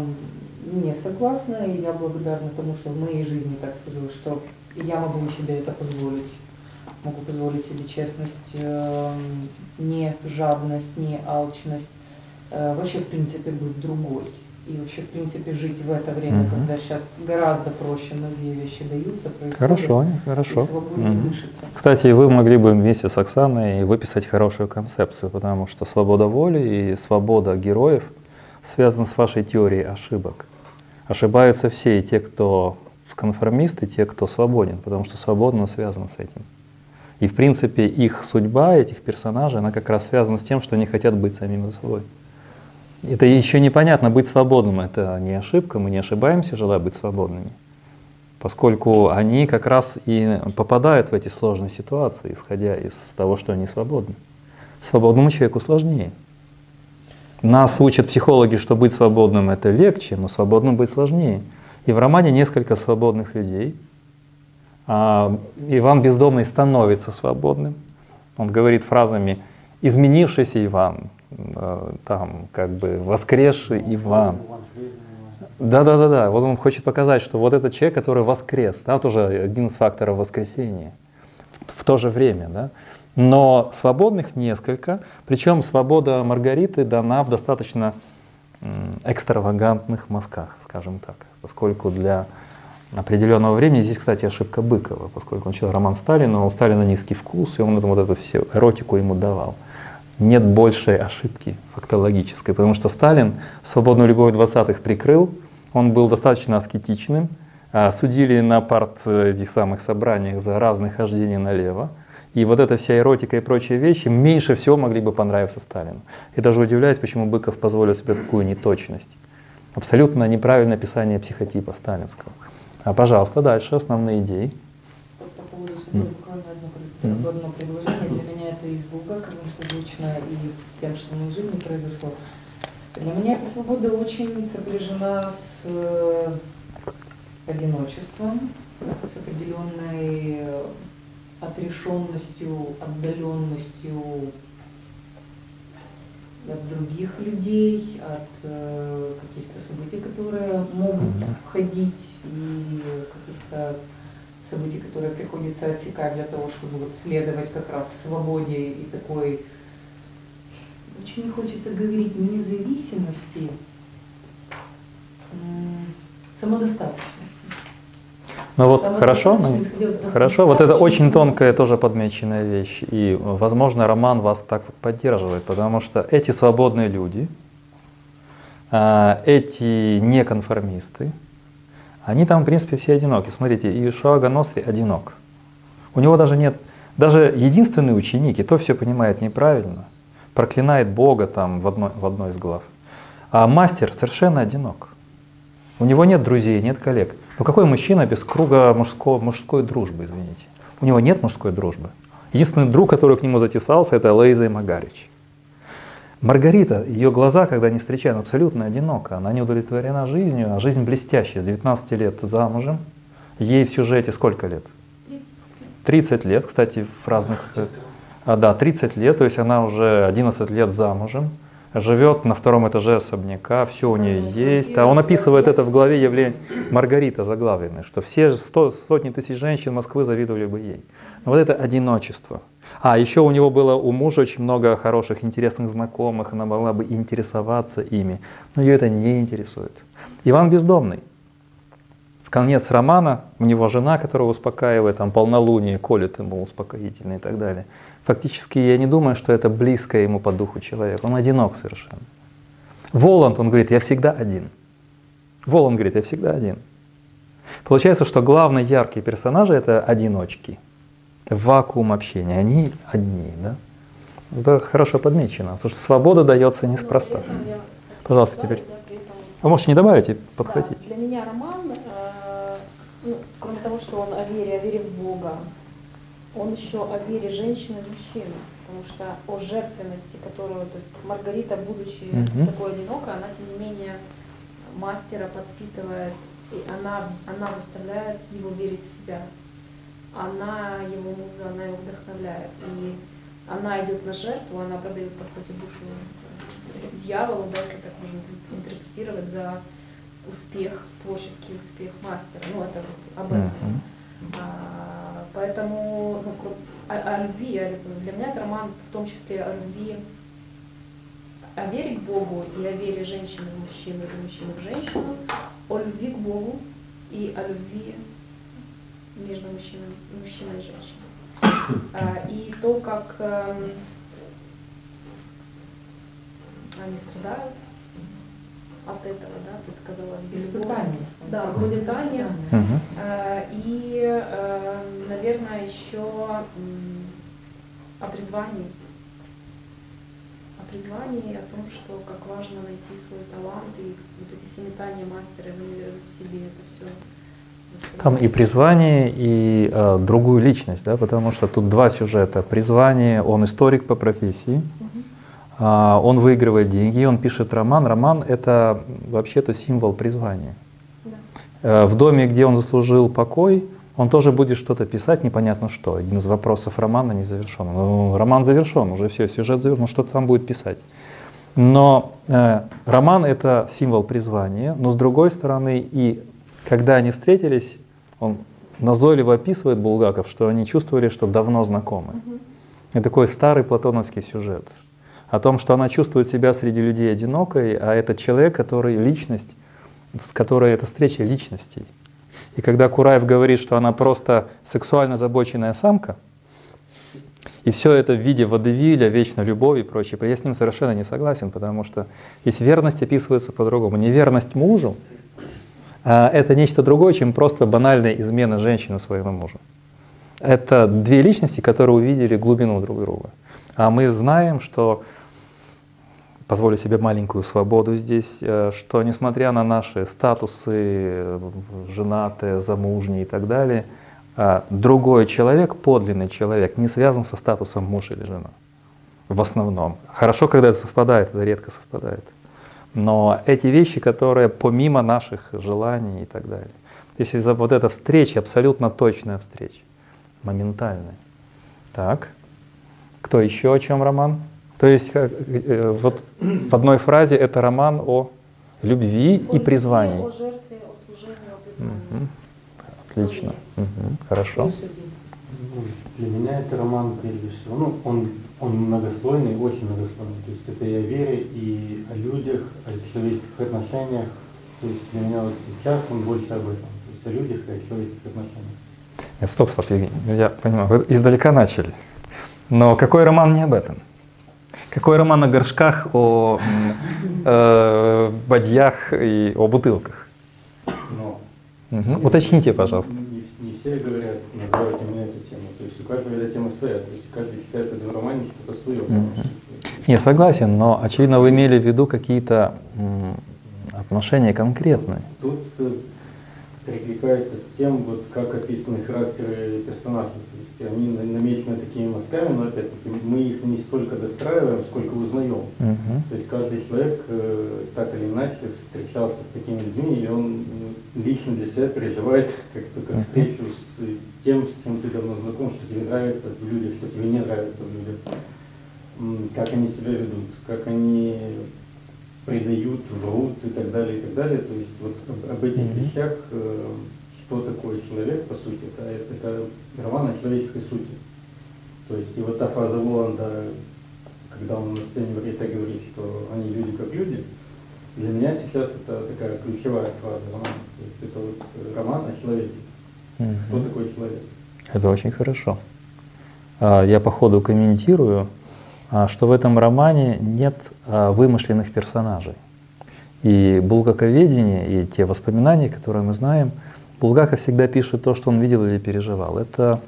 не согласна, и я благодарна тому, что в моей жизни так сложилось, что я могу себе это позволить. Могу позволить себе честность, эм, не жадность, не алчность, э, вообще в принципе быть другой. И вообще в принципе жить в это время, Мгм. когда сейчас гораздо проще многие вещи даются, Хорошо, хорошо. Мгм. дышится. Кстати, вы могли бы вместе с Оксаной выписать хорошую концепцию, потому что свобода воли и свобода героев связаны с вашей теорией ошибок. Ошибаются все, и те, кто конформист, и те, кто свободен, потому что свободно связано с этим. И в принципе их судьба, этих персонажей, она как раз связана с тем, что они хотят быть самими собой. Это еще непонятно, быть свободным это не ошибка, мы не ошибаемся, желая быть свободными поскольку они как раз и попадают в эти сложные ситуации, исходя из того, что они свободны. Свободному человеку сложнее. Нас учат психологи, что быть свободным это легче, но свободным быть сложнее. И в романе несколько свободных людей. А Иван Бездомный становится свободным. Он говорит фразами «изменившийся Иван», э, там как бы «воскресший Иван». Да, да, да, да. Вот он хочет показать, что вот этот человек, который воскрес, да, тоже один из факторов воскресения в, в то же время, да. Но свободных несколько, причем свобода Маргариты дана в достаточно экстравагантных мазках, скажем так, поскольку для определенного времени, здесь, кстати, ошибка Быкова, поскольку он читал роман Сталина, у Сталина низкий вкус, и он вот эту всю эротику ему давал нет большей ошибки фактологической, потому что Сталин свободную любовь 20-х прикрыл, он был достаточно аскетичным, а, судили на парт э, этих самых собраниях за разные хождения налево, и вот эта вся эротика и прочие вещи меньше всего могли бы понравиться Сталину. И даже удивляюсь, почему Быков позволил себе такую неточность. Абсолютно неправильное описание психотипа сталинского. А, пожалуйста, дальше основные идеи. Вот по поводу свободы буквально одно, одно предложение. Для меня это и с Булгаковым созвучно, и с тем, что в моей жизни произошло. Для меня эта свобода очень сопряжена с э, одиночеством, с определенной э, отрешенностью, отдаленностью от других людей, от э, каких-то событий, которые могут входить, и каких-то событий, которые приходится отсекать для того, чтобы вот следовать как раз свободе и такой очень не хочется говорить независимости, самодостаточности. Ну вот хорошо, ну, хорошо, вот это очень тонкая тоже подмеченная вещь. И, возможно, Роман вас так поддерживает, потому что эти свободные люди, а, эти неконформисты, они там, в принципе, все одиноки. Смотрите, Иешуа Ганосри одинок. У него даже нет, даже единственный ученик, и то все понимает неправильно, проклинает Бога там в одной, в одной из глав. А мастер совершенно одинок. У него нет друзей, нет коллег. Но какой мужчина без круга мужского, мужской дружбы, извините? У него нет мужской дружбы. Единственный друг, который к нему затесался, это Лейза и Магарич. Маргарита, ее глаза, когда они встречают, абсолютно одинока. Она не удовлетворена жизнью, а жизнь блестящая. С 19 лет замужем. Ей в сюжете сколько лет? 30 лет, кстати, в разных... А, да, 30 лет, то есть она уже 11 лет замужем живет на втором этаже особняка, все у нее есть. А он описывает это в главе явления Маргарита заглавленной, что все сто, сотни тысяч женщин Москвы завидовали бы ей. Но вот это одиночество. А еще у него было у мужа очень много хороших, интересных знакомых, она могла бы интересоваться ими, но ее это не интересует. Иван Бездомный. В конец романа у него жена, которая успокаивает, там полнолуние колет ему успокоительные и так далее. Фактически я не думаю, что это близко ему по духу человек. Он одинок совершенно. Воланд, он говорит, я всегда один. Воланд говорит, я всегда один. Получается, что главные яркие персонажи это одиночки. Вакуум общения. Они одни, да? Это хорошо подмечено, потому что свобода дается неспроста. Пожалуйста, теперь. Вы можете не добавить и подхватить. Да, для меня роман, э, ну, кроме того, что он о вере, о вере в Бога, он еще о вере женщины и мужчины, потому что о жертвенности, которую, то есть Маргарита, будучи mm-hmm. такой одинокой, она тем не менее мастера подпитывает, и она, она заставляет его верить в себя. Она его муза, она его вдохновляет. И она идет на жертву, она продает, по сути, душу дьяволу, да, если так можно интерпретировать, за успех, творческий успех мастера. Ну, это вот об этом. Mm-hmm. А, Поэтому ну, о, о любви, для меня это роман в том числе о любви, о вере к Богу и о вере женщины в мужчину или мужчины в женщину, о любви к Богу и о любви между мужчиной, мужчиной и женщиной. А, и то, как эм, они страдают, от этого, да, то есть казалось бы, испытание. Да, испытание. Угу. Э, еще о призвании. О призвании, о том, что как важно найти свой талант, и вот эти все метания мастера в университете, это все там и призвание, и э, другую личность, да, потому что тут два сюжета. Призвание, он историк по профессии, угу. А, он выигрывает деньги, он пишет роман. Роман — это вообще-то символ призвания. Да. В доме, где он заслужил покой, он тоже будет что-то писать, непонятно что. Один из вопросов романа не завершен. Ну, роман завершен, уже все, сюжет завершен, он что-то там будет писать. Но э, роман — это символ призвания, но с другой стороны, и когда они встретились, он назойливо описывает Булгаков, что они чувствовали, что давно знакомы. Угу. Это такой старый платоновский сюжет о том, что она чувствует себя среди людей одинокой, а это человек, который личность, с которой это встреча личностей. И когда Кураев говорит, что она просто сексуально забоченная самка, и все это в виде водевиля, вечной любови и прочее, я с ним совершенно не согласен, потому что здесь верность описывается по-другому. Неверность мужу а это нечто другое, чем просто банальная измена женщины своему мужу. Это две личности, которые увидели глубину друг друга. А мы знаем, что позволю себе маленькую свободу здесь, э, что несмотря на наши статусы, женатые, замужние и так далее, э, другой человек, подлинный человек, не связан со статусом муж или жена. В основном. Хорошо, когда это совпадает, это редко совпадает. Но эти вещи, которые помимо наших желаний и так далее. Если за вот эта встреча, абсолютно точная встреча, моментальная. Так, кто еще о чем роман? То есть э, вот в одной фразе это роман о любви и призвании. О жертве, о служении, о призвании. Угу. Отлично. Угу. Хорошо. Ну, для меня это роман, прежде всего, ну, он Он многослойный, очень многослойный. То есть это и о вере, и о людях, о человеческих отношениях. То есть для меня вот сейчас он больше об этом. То есть о людях и о человеческих отношениях. Нет, стоп, стоп, Евгений. Я понимаю, вы издалека начали. Но какой роман не об этом? Какой роман о горшках, о э, бадьях и о бутылках? Но Мгм. Уточните, пожалуйста. Не, не все говорят, называют именно эту тему. То есть у каждого эта тема своя. То есть каждый считает в этом романе что-то свое. Не, согласен, но очевидно вы имели в виду какие-то отношения конкретные. Тут э, перекликается с тем, вот как описаны характеры персонажей. Есть они на- намечены такими мазками, но опять-таки мы их не столько достраиваем, сколько узнаем. Мгм. То есть каждый человек э, так или иначе встречался с такими людьми, и он лично для себя переживает как-то как Мгм. встречу с тем, с кем ты давно знаком, что тебе нравится в людях, что тебе не нравится в людях, как они себя ведут, как они предают, врут и так далее, и так далее. То есть вот об, об этих Мгм. вещах, э, что такое человек, по сути, это, это роман о человеческой сути. То есть и вот та фраза Воланда, когда он на сцене в Рите говорит, что они люди как люди, для меня сейчас это такая ключевая фраза романа. То есть это вот э, роман о человеке. Кто Мгм. такой человек? Это очень хорошо. А, Я по ходу комментирую, а, что в этом романе нет а, вымышленных персонажей. И булгаковедение, и те воспоминания, которые мы знаем, Булгаков всегда пишет то, что он видел или переживал. Это,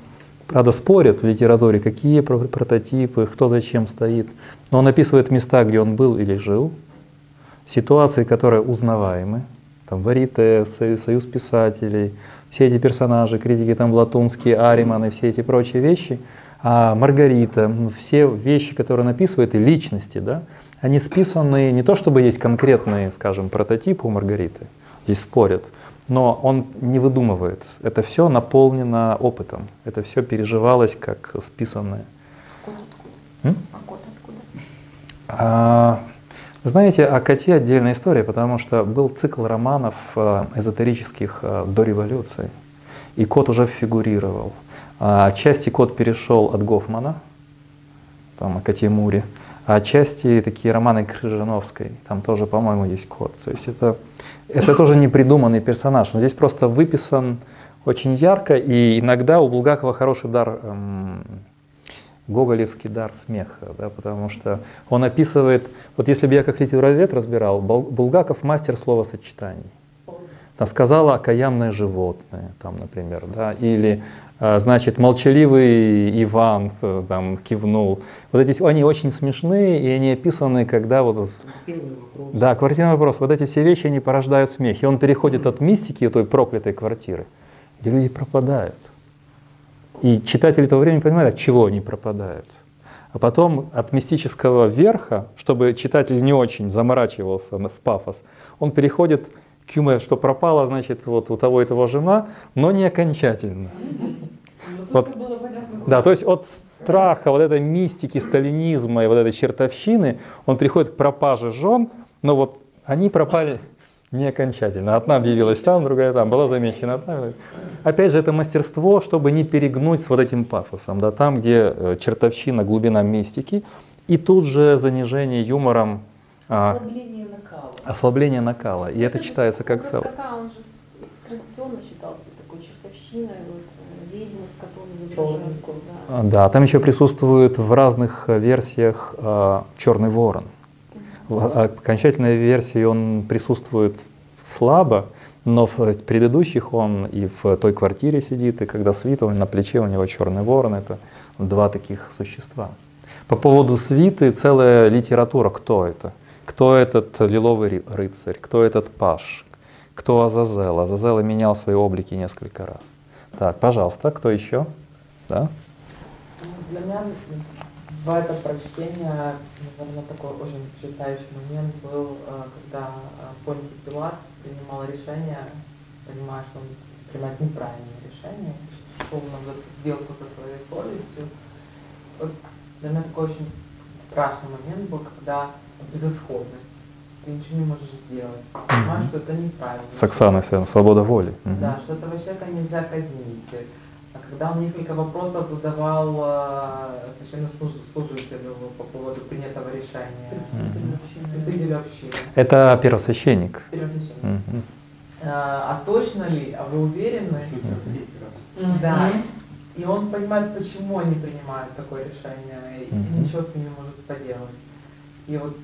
правда, спорят в литературе, какие про- прототипы, кто зачем стоит. Но он описывает места, где он был или жил, ситуации, которые узнаваемы, там Варите, Со- Союз писателей, все эти персонажи, критики там Латунские, Ариманы, все эти прочие вещи, а Маргарита, м, все вещи, которые он описывает, и личности, да, они списаны не то, чтобы есть конкретные, скажем, прототипы у Маргариты, здесь спорят, но он не выдумывает. Это все наполнено опытом, это все переживалось как списанное. А кот откуда? А, знаете, о коте отдельная история, потому что был цикл романов э, эзотерических э, до революции, и кот уже фигурировал. А Отчасти кот перешел от Гофмана, там о коте Муре, отчасти такие романы Крыжановской, там тоже, по-моему, есть кот. То есть это, это тоже не придуманный персонаж, он здесь просто выписан очень ярко, и иногда у Булгакова хороший дар эм, гоголевский дар смеха, да, потому что он описывает, вот если бы я как литературовед разбирал, Булгаков мастер словосочетаний. Там сказала окаянное животное, там, например, да, или, э, значит, молчаливый Иван э, там кивнул. Вот эти, они очень смешные, и они описаны, когда вот да, квартирный вопрос. Вот эти все вещи, они порождают смех. И он переходит от мистики той проклятой квартиры, где люди пропадают. И читатели того времени понимают, от чего они пропадают. А потом от мистического верха, чтобы читатель не очень заморачивался в пафос, он переходит юмору, что пропала, значит, вот у того и того жена, но не окончательно. Вот. Да, то есть от страха, вот этой мистики, сталинизма и вот этой чертовщины, он приходит к пропаже жен, но вот они пропали не окончательно. Одна объявилась там, другая там, была замечена одна. Опять же, это мастерство, чтобы не перегнуть с вот этим пафосом, да, там, где э, чертовщина, глубина мистики, и тут же занижение юмором, Ослабление накала. ослабление накала. И это читается как целостность. кота, он же традиционно считался такой чертовщиной, вот, э, ведьма, с котом Чёрный изображают. кот. Да. А, Да, там еще присутствует в разных э, версиях черный ворон. В а, окончательной версии он присутствует слабо, но в предыдущих он и в той квартире сидит, и когда свита, он на плече у него черный ворон. Это два таких существа. По поводу свиты целая литература, кто это? Кто этот лиловый рыцарь? Кто этот паш? Кто Азазел? Азазел менял свои облики несколько раз. Так, пожалуйста, кто еще? Да? Для меня в это прочтение, наверное, такой очень впечатляющий момент был, э, когда э, Понтий Пилат принимал решение, понимая, что он принимает неправильное решение, шел на сделку со своей совестью. Вот для меня такой очень страшный момент был, когда безысходность. Ты ничего не можешь сделать. Понимаешь, что это неправильно. С Оксаной связано, свобода воли. Да, что этого человека нельзя казнить. А когда он несколько вопросов задавал э, священнослужителю по поводу принятого решения, Представитель общины. представителю общины. Это первосвященник. первосвященник. Мгм. А, а точно ли, а вы уверены? Да. И он понимает, почему они принимают такое решение, и ничего с ним не может поделать. И вот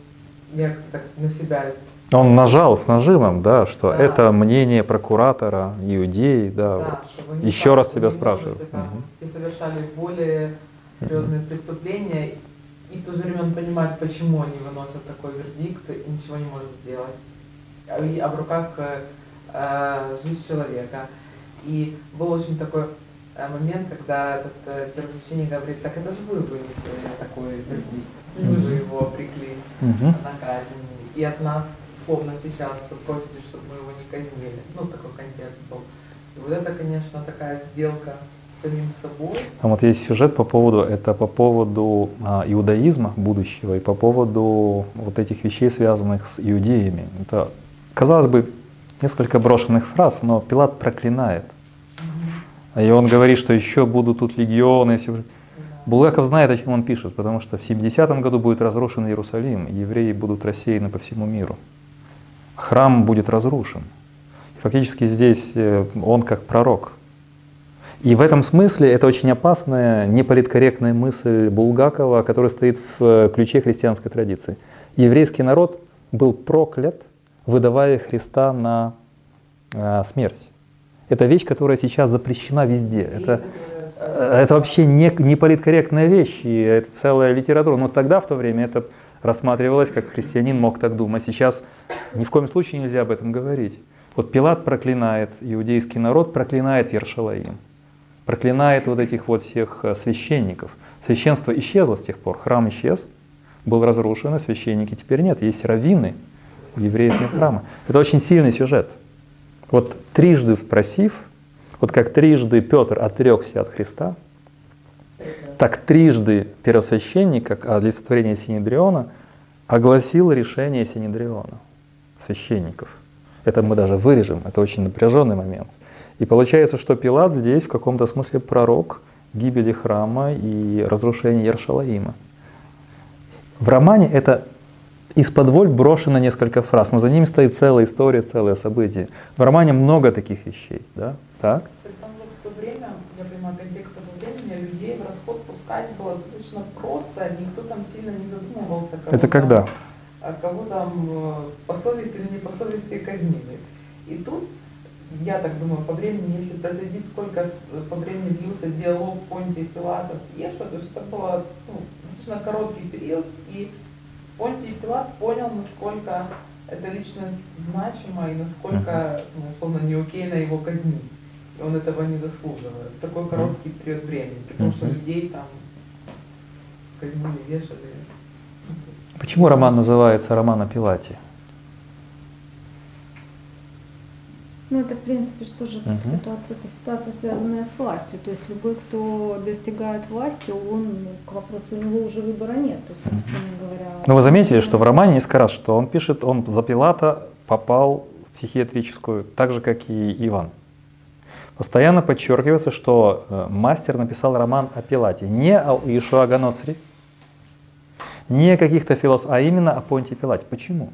я как-то на себя Он нажал с нажимом, да, что Да. это мнение прокуратора, иудеи, да. Да, вот. Еще так, раз тебя спрашиваю. может, и там Мгм. те совершали более серьезные преступления, и в то же время он понимает, почему они выносят такой вердикт, и ничего не может сделать. А, и- а в руках э, э, жизнь человека. И был очень такой э, момент, когда этот э, первосвященник говорит, так это же вы вынесли такой вердикт, вы же его обрекли на казнь. И от нас словно сейчас просите, чтобы мы его не казнили. Ну, такой контекст был. И вот это, конечно, такая сделка с самим собой. Там вот есть сюжет по поводу, это по поводу а, иудаизма будущего и по поводу вот этих вещей, связанных с иудеями. Это, казалось бы, несколько брошенных фраз, но Пилат проклинает. И он говорит, что еще будут тут легионы. всё. Булгаков знает, о чем он пишет, потому что в 70-м году будет разрушен Иерусалим, евреи будут рассеяны по всему миру. Храм будет разрушен. Фактически здесь э, он как пророк. И в этом смысле это очень опасная, неполиткорректная мысль Булгакова, которая стоит в э, ключе христианской традиции. Еврейский народ был проклят, выдавая Христа на э, смерть. Это вещь, которая сейчас запрещена везде. Это, это вообще не, не политкорректная вещь, и это целая литература. Но тогда, в то время, это рассматривалось, как христианин мог так думать. Сейчас ни в коем случае нельзя об этом говорить. Вот Пилат проклинает, иудейский народ проклинает Ершалаим, проклинает вот этих вот всех э, священников. Священство исчезло с тех пор, храм исчез, был разрушен, и священники теперь нет. Есть раввины, у евреев храма. Это очень сильный сюжет. Вот трижды спросив, вот как трижды Петр отрекся от Христа, так трижды первосвященник, как олицетворение Синедриона, огласил решение Синедриона, священников. Это мы даже вырежем, это очень напряженный момент. И получается, что Пилат здесь в каком-то смысле пророк гибели храма и разрушения Ершалаима. В романе это из-под воль брошено несколько фраз, но за ними стоит целая история, целое событие. В романе много таких вещей, да? Так? Притом в то время, я понимаю, контекст того времени, людей в расход пускать было достаточно просто, никто там сильно не задумывался. кого Это там- когда? а кого там э, по совести или не по совести казнили. И тут, я так думаю, по времени, если проследить, сколько по времени длился диалог Понтия Пилата с Ешо, то есть это был ну, достаточно короткий период, и Понтий Пилат понял, насколько эта личность значима и насколько, ну, условно, не окейно его казнить. И он этого не заслуживает в такой короткий период времени, потому что людей там казнили, вешали. Почему роман называется «Роман о Пилате»? Ну, это, в принципе, что же Мгм. ситуация, это ситуация, связанная с властью. То есть любой, кто достигает власти, он, ну, к вопросу, у него уже выбора нет. То есть, собственно говоря... Ну вы заметили, что в романе несколько раз, что он пишет, он за Пилата попал в психиатрическую, так же, как и Иван. Постоянно подчеркивается, что э, мастер написал роман о Пилате, не о Ишуа Ганоцри, не о каких-то философах, а именно о Понтии Пилате. Почему?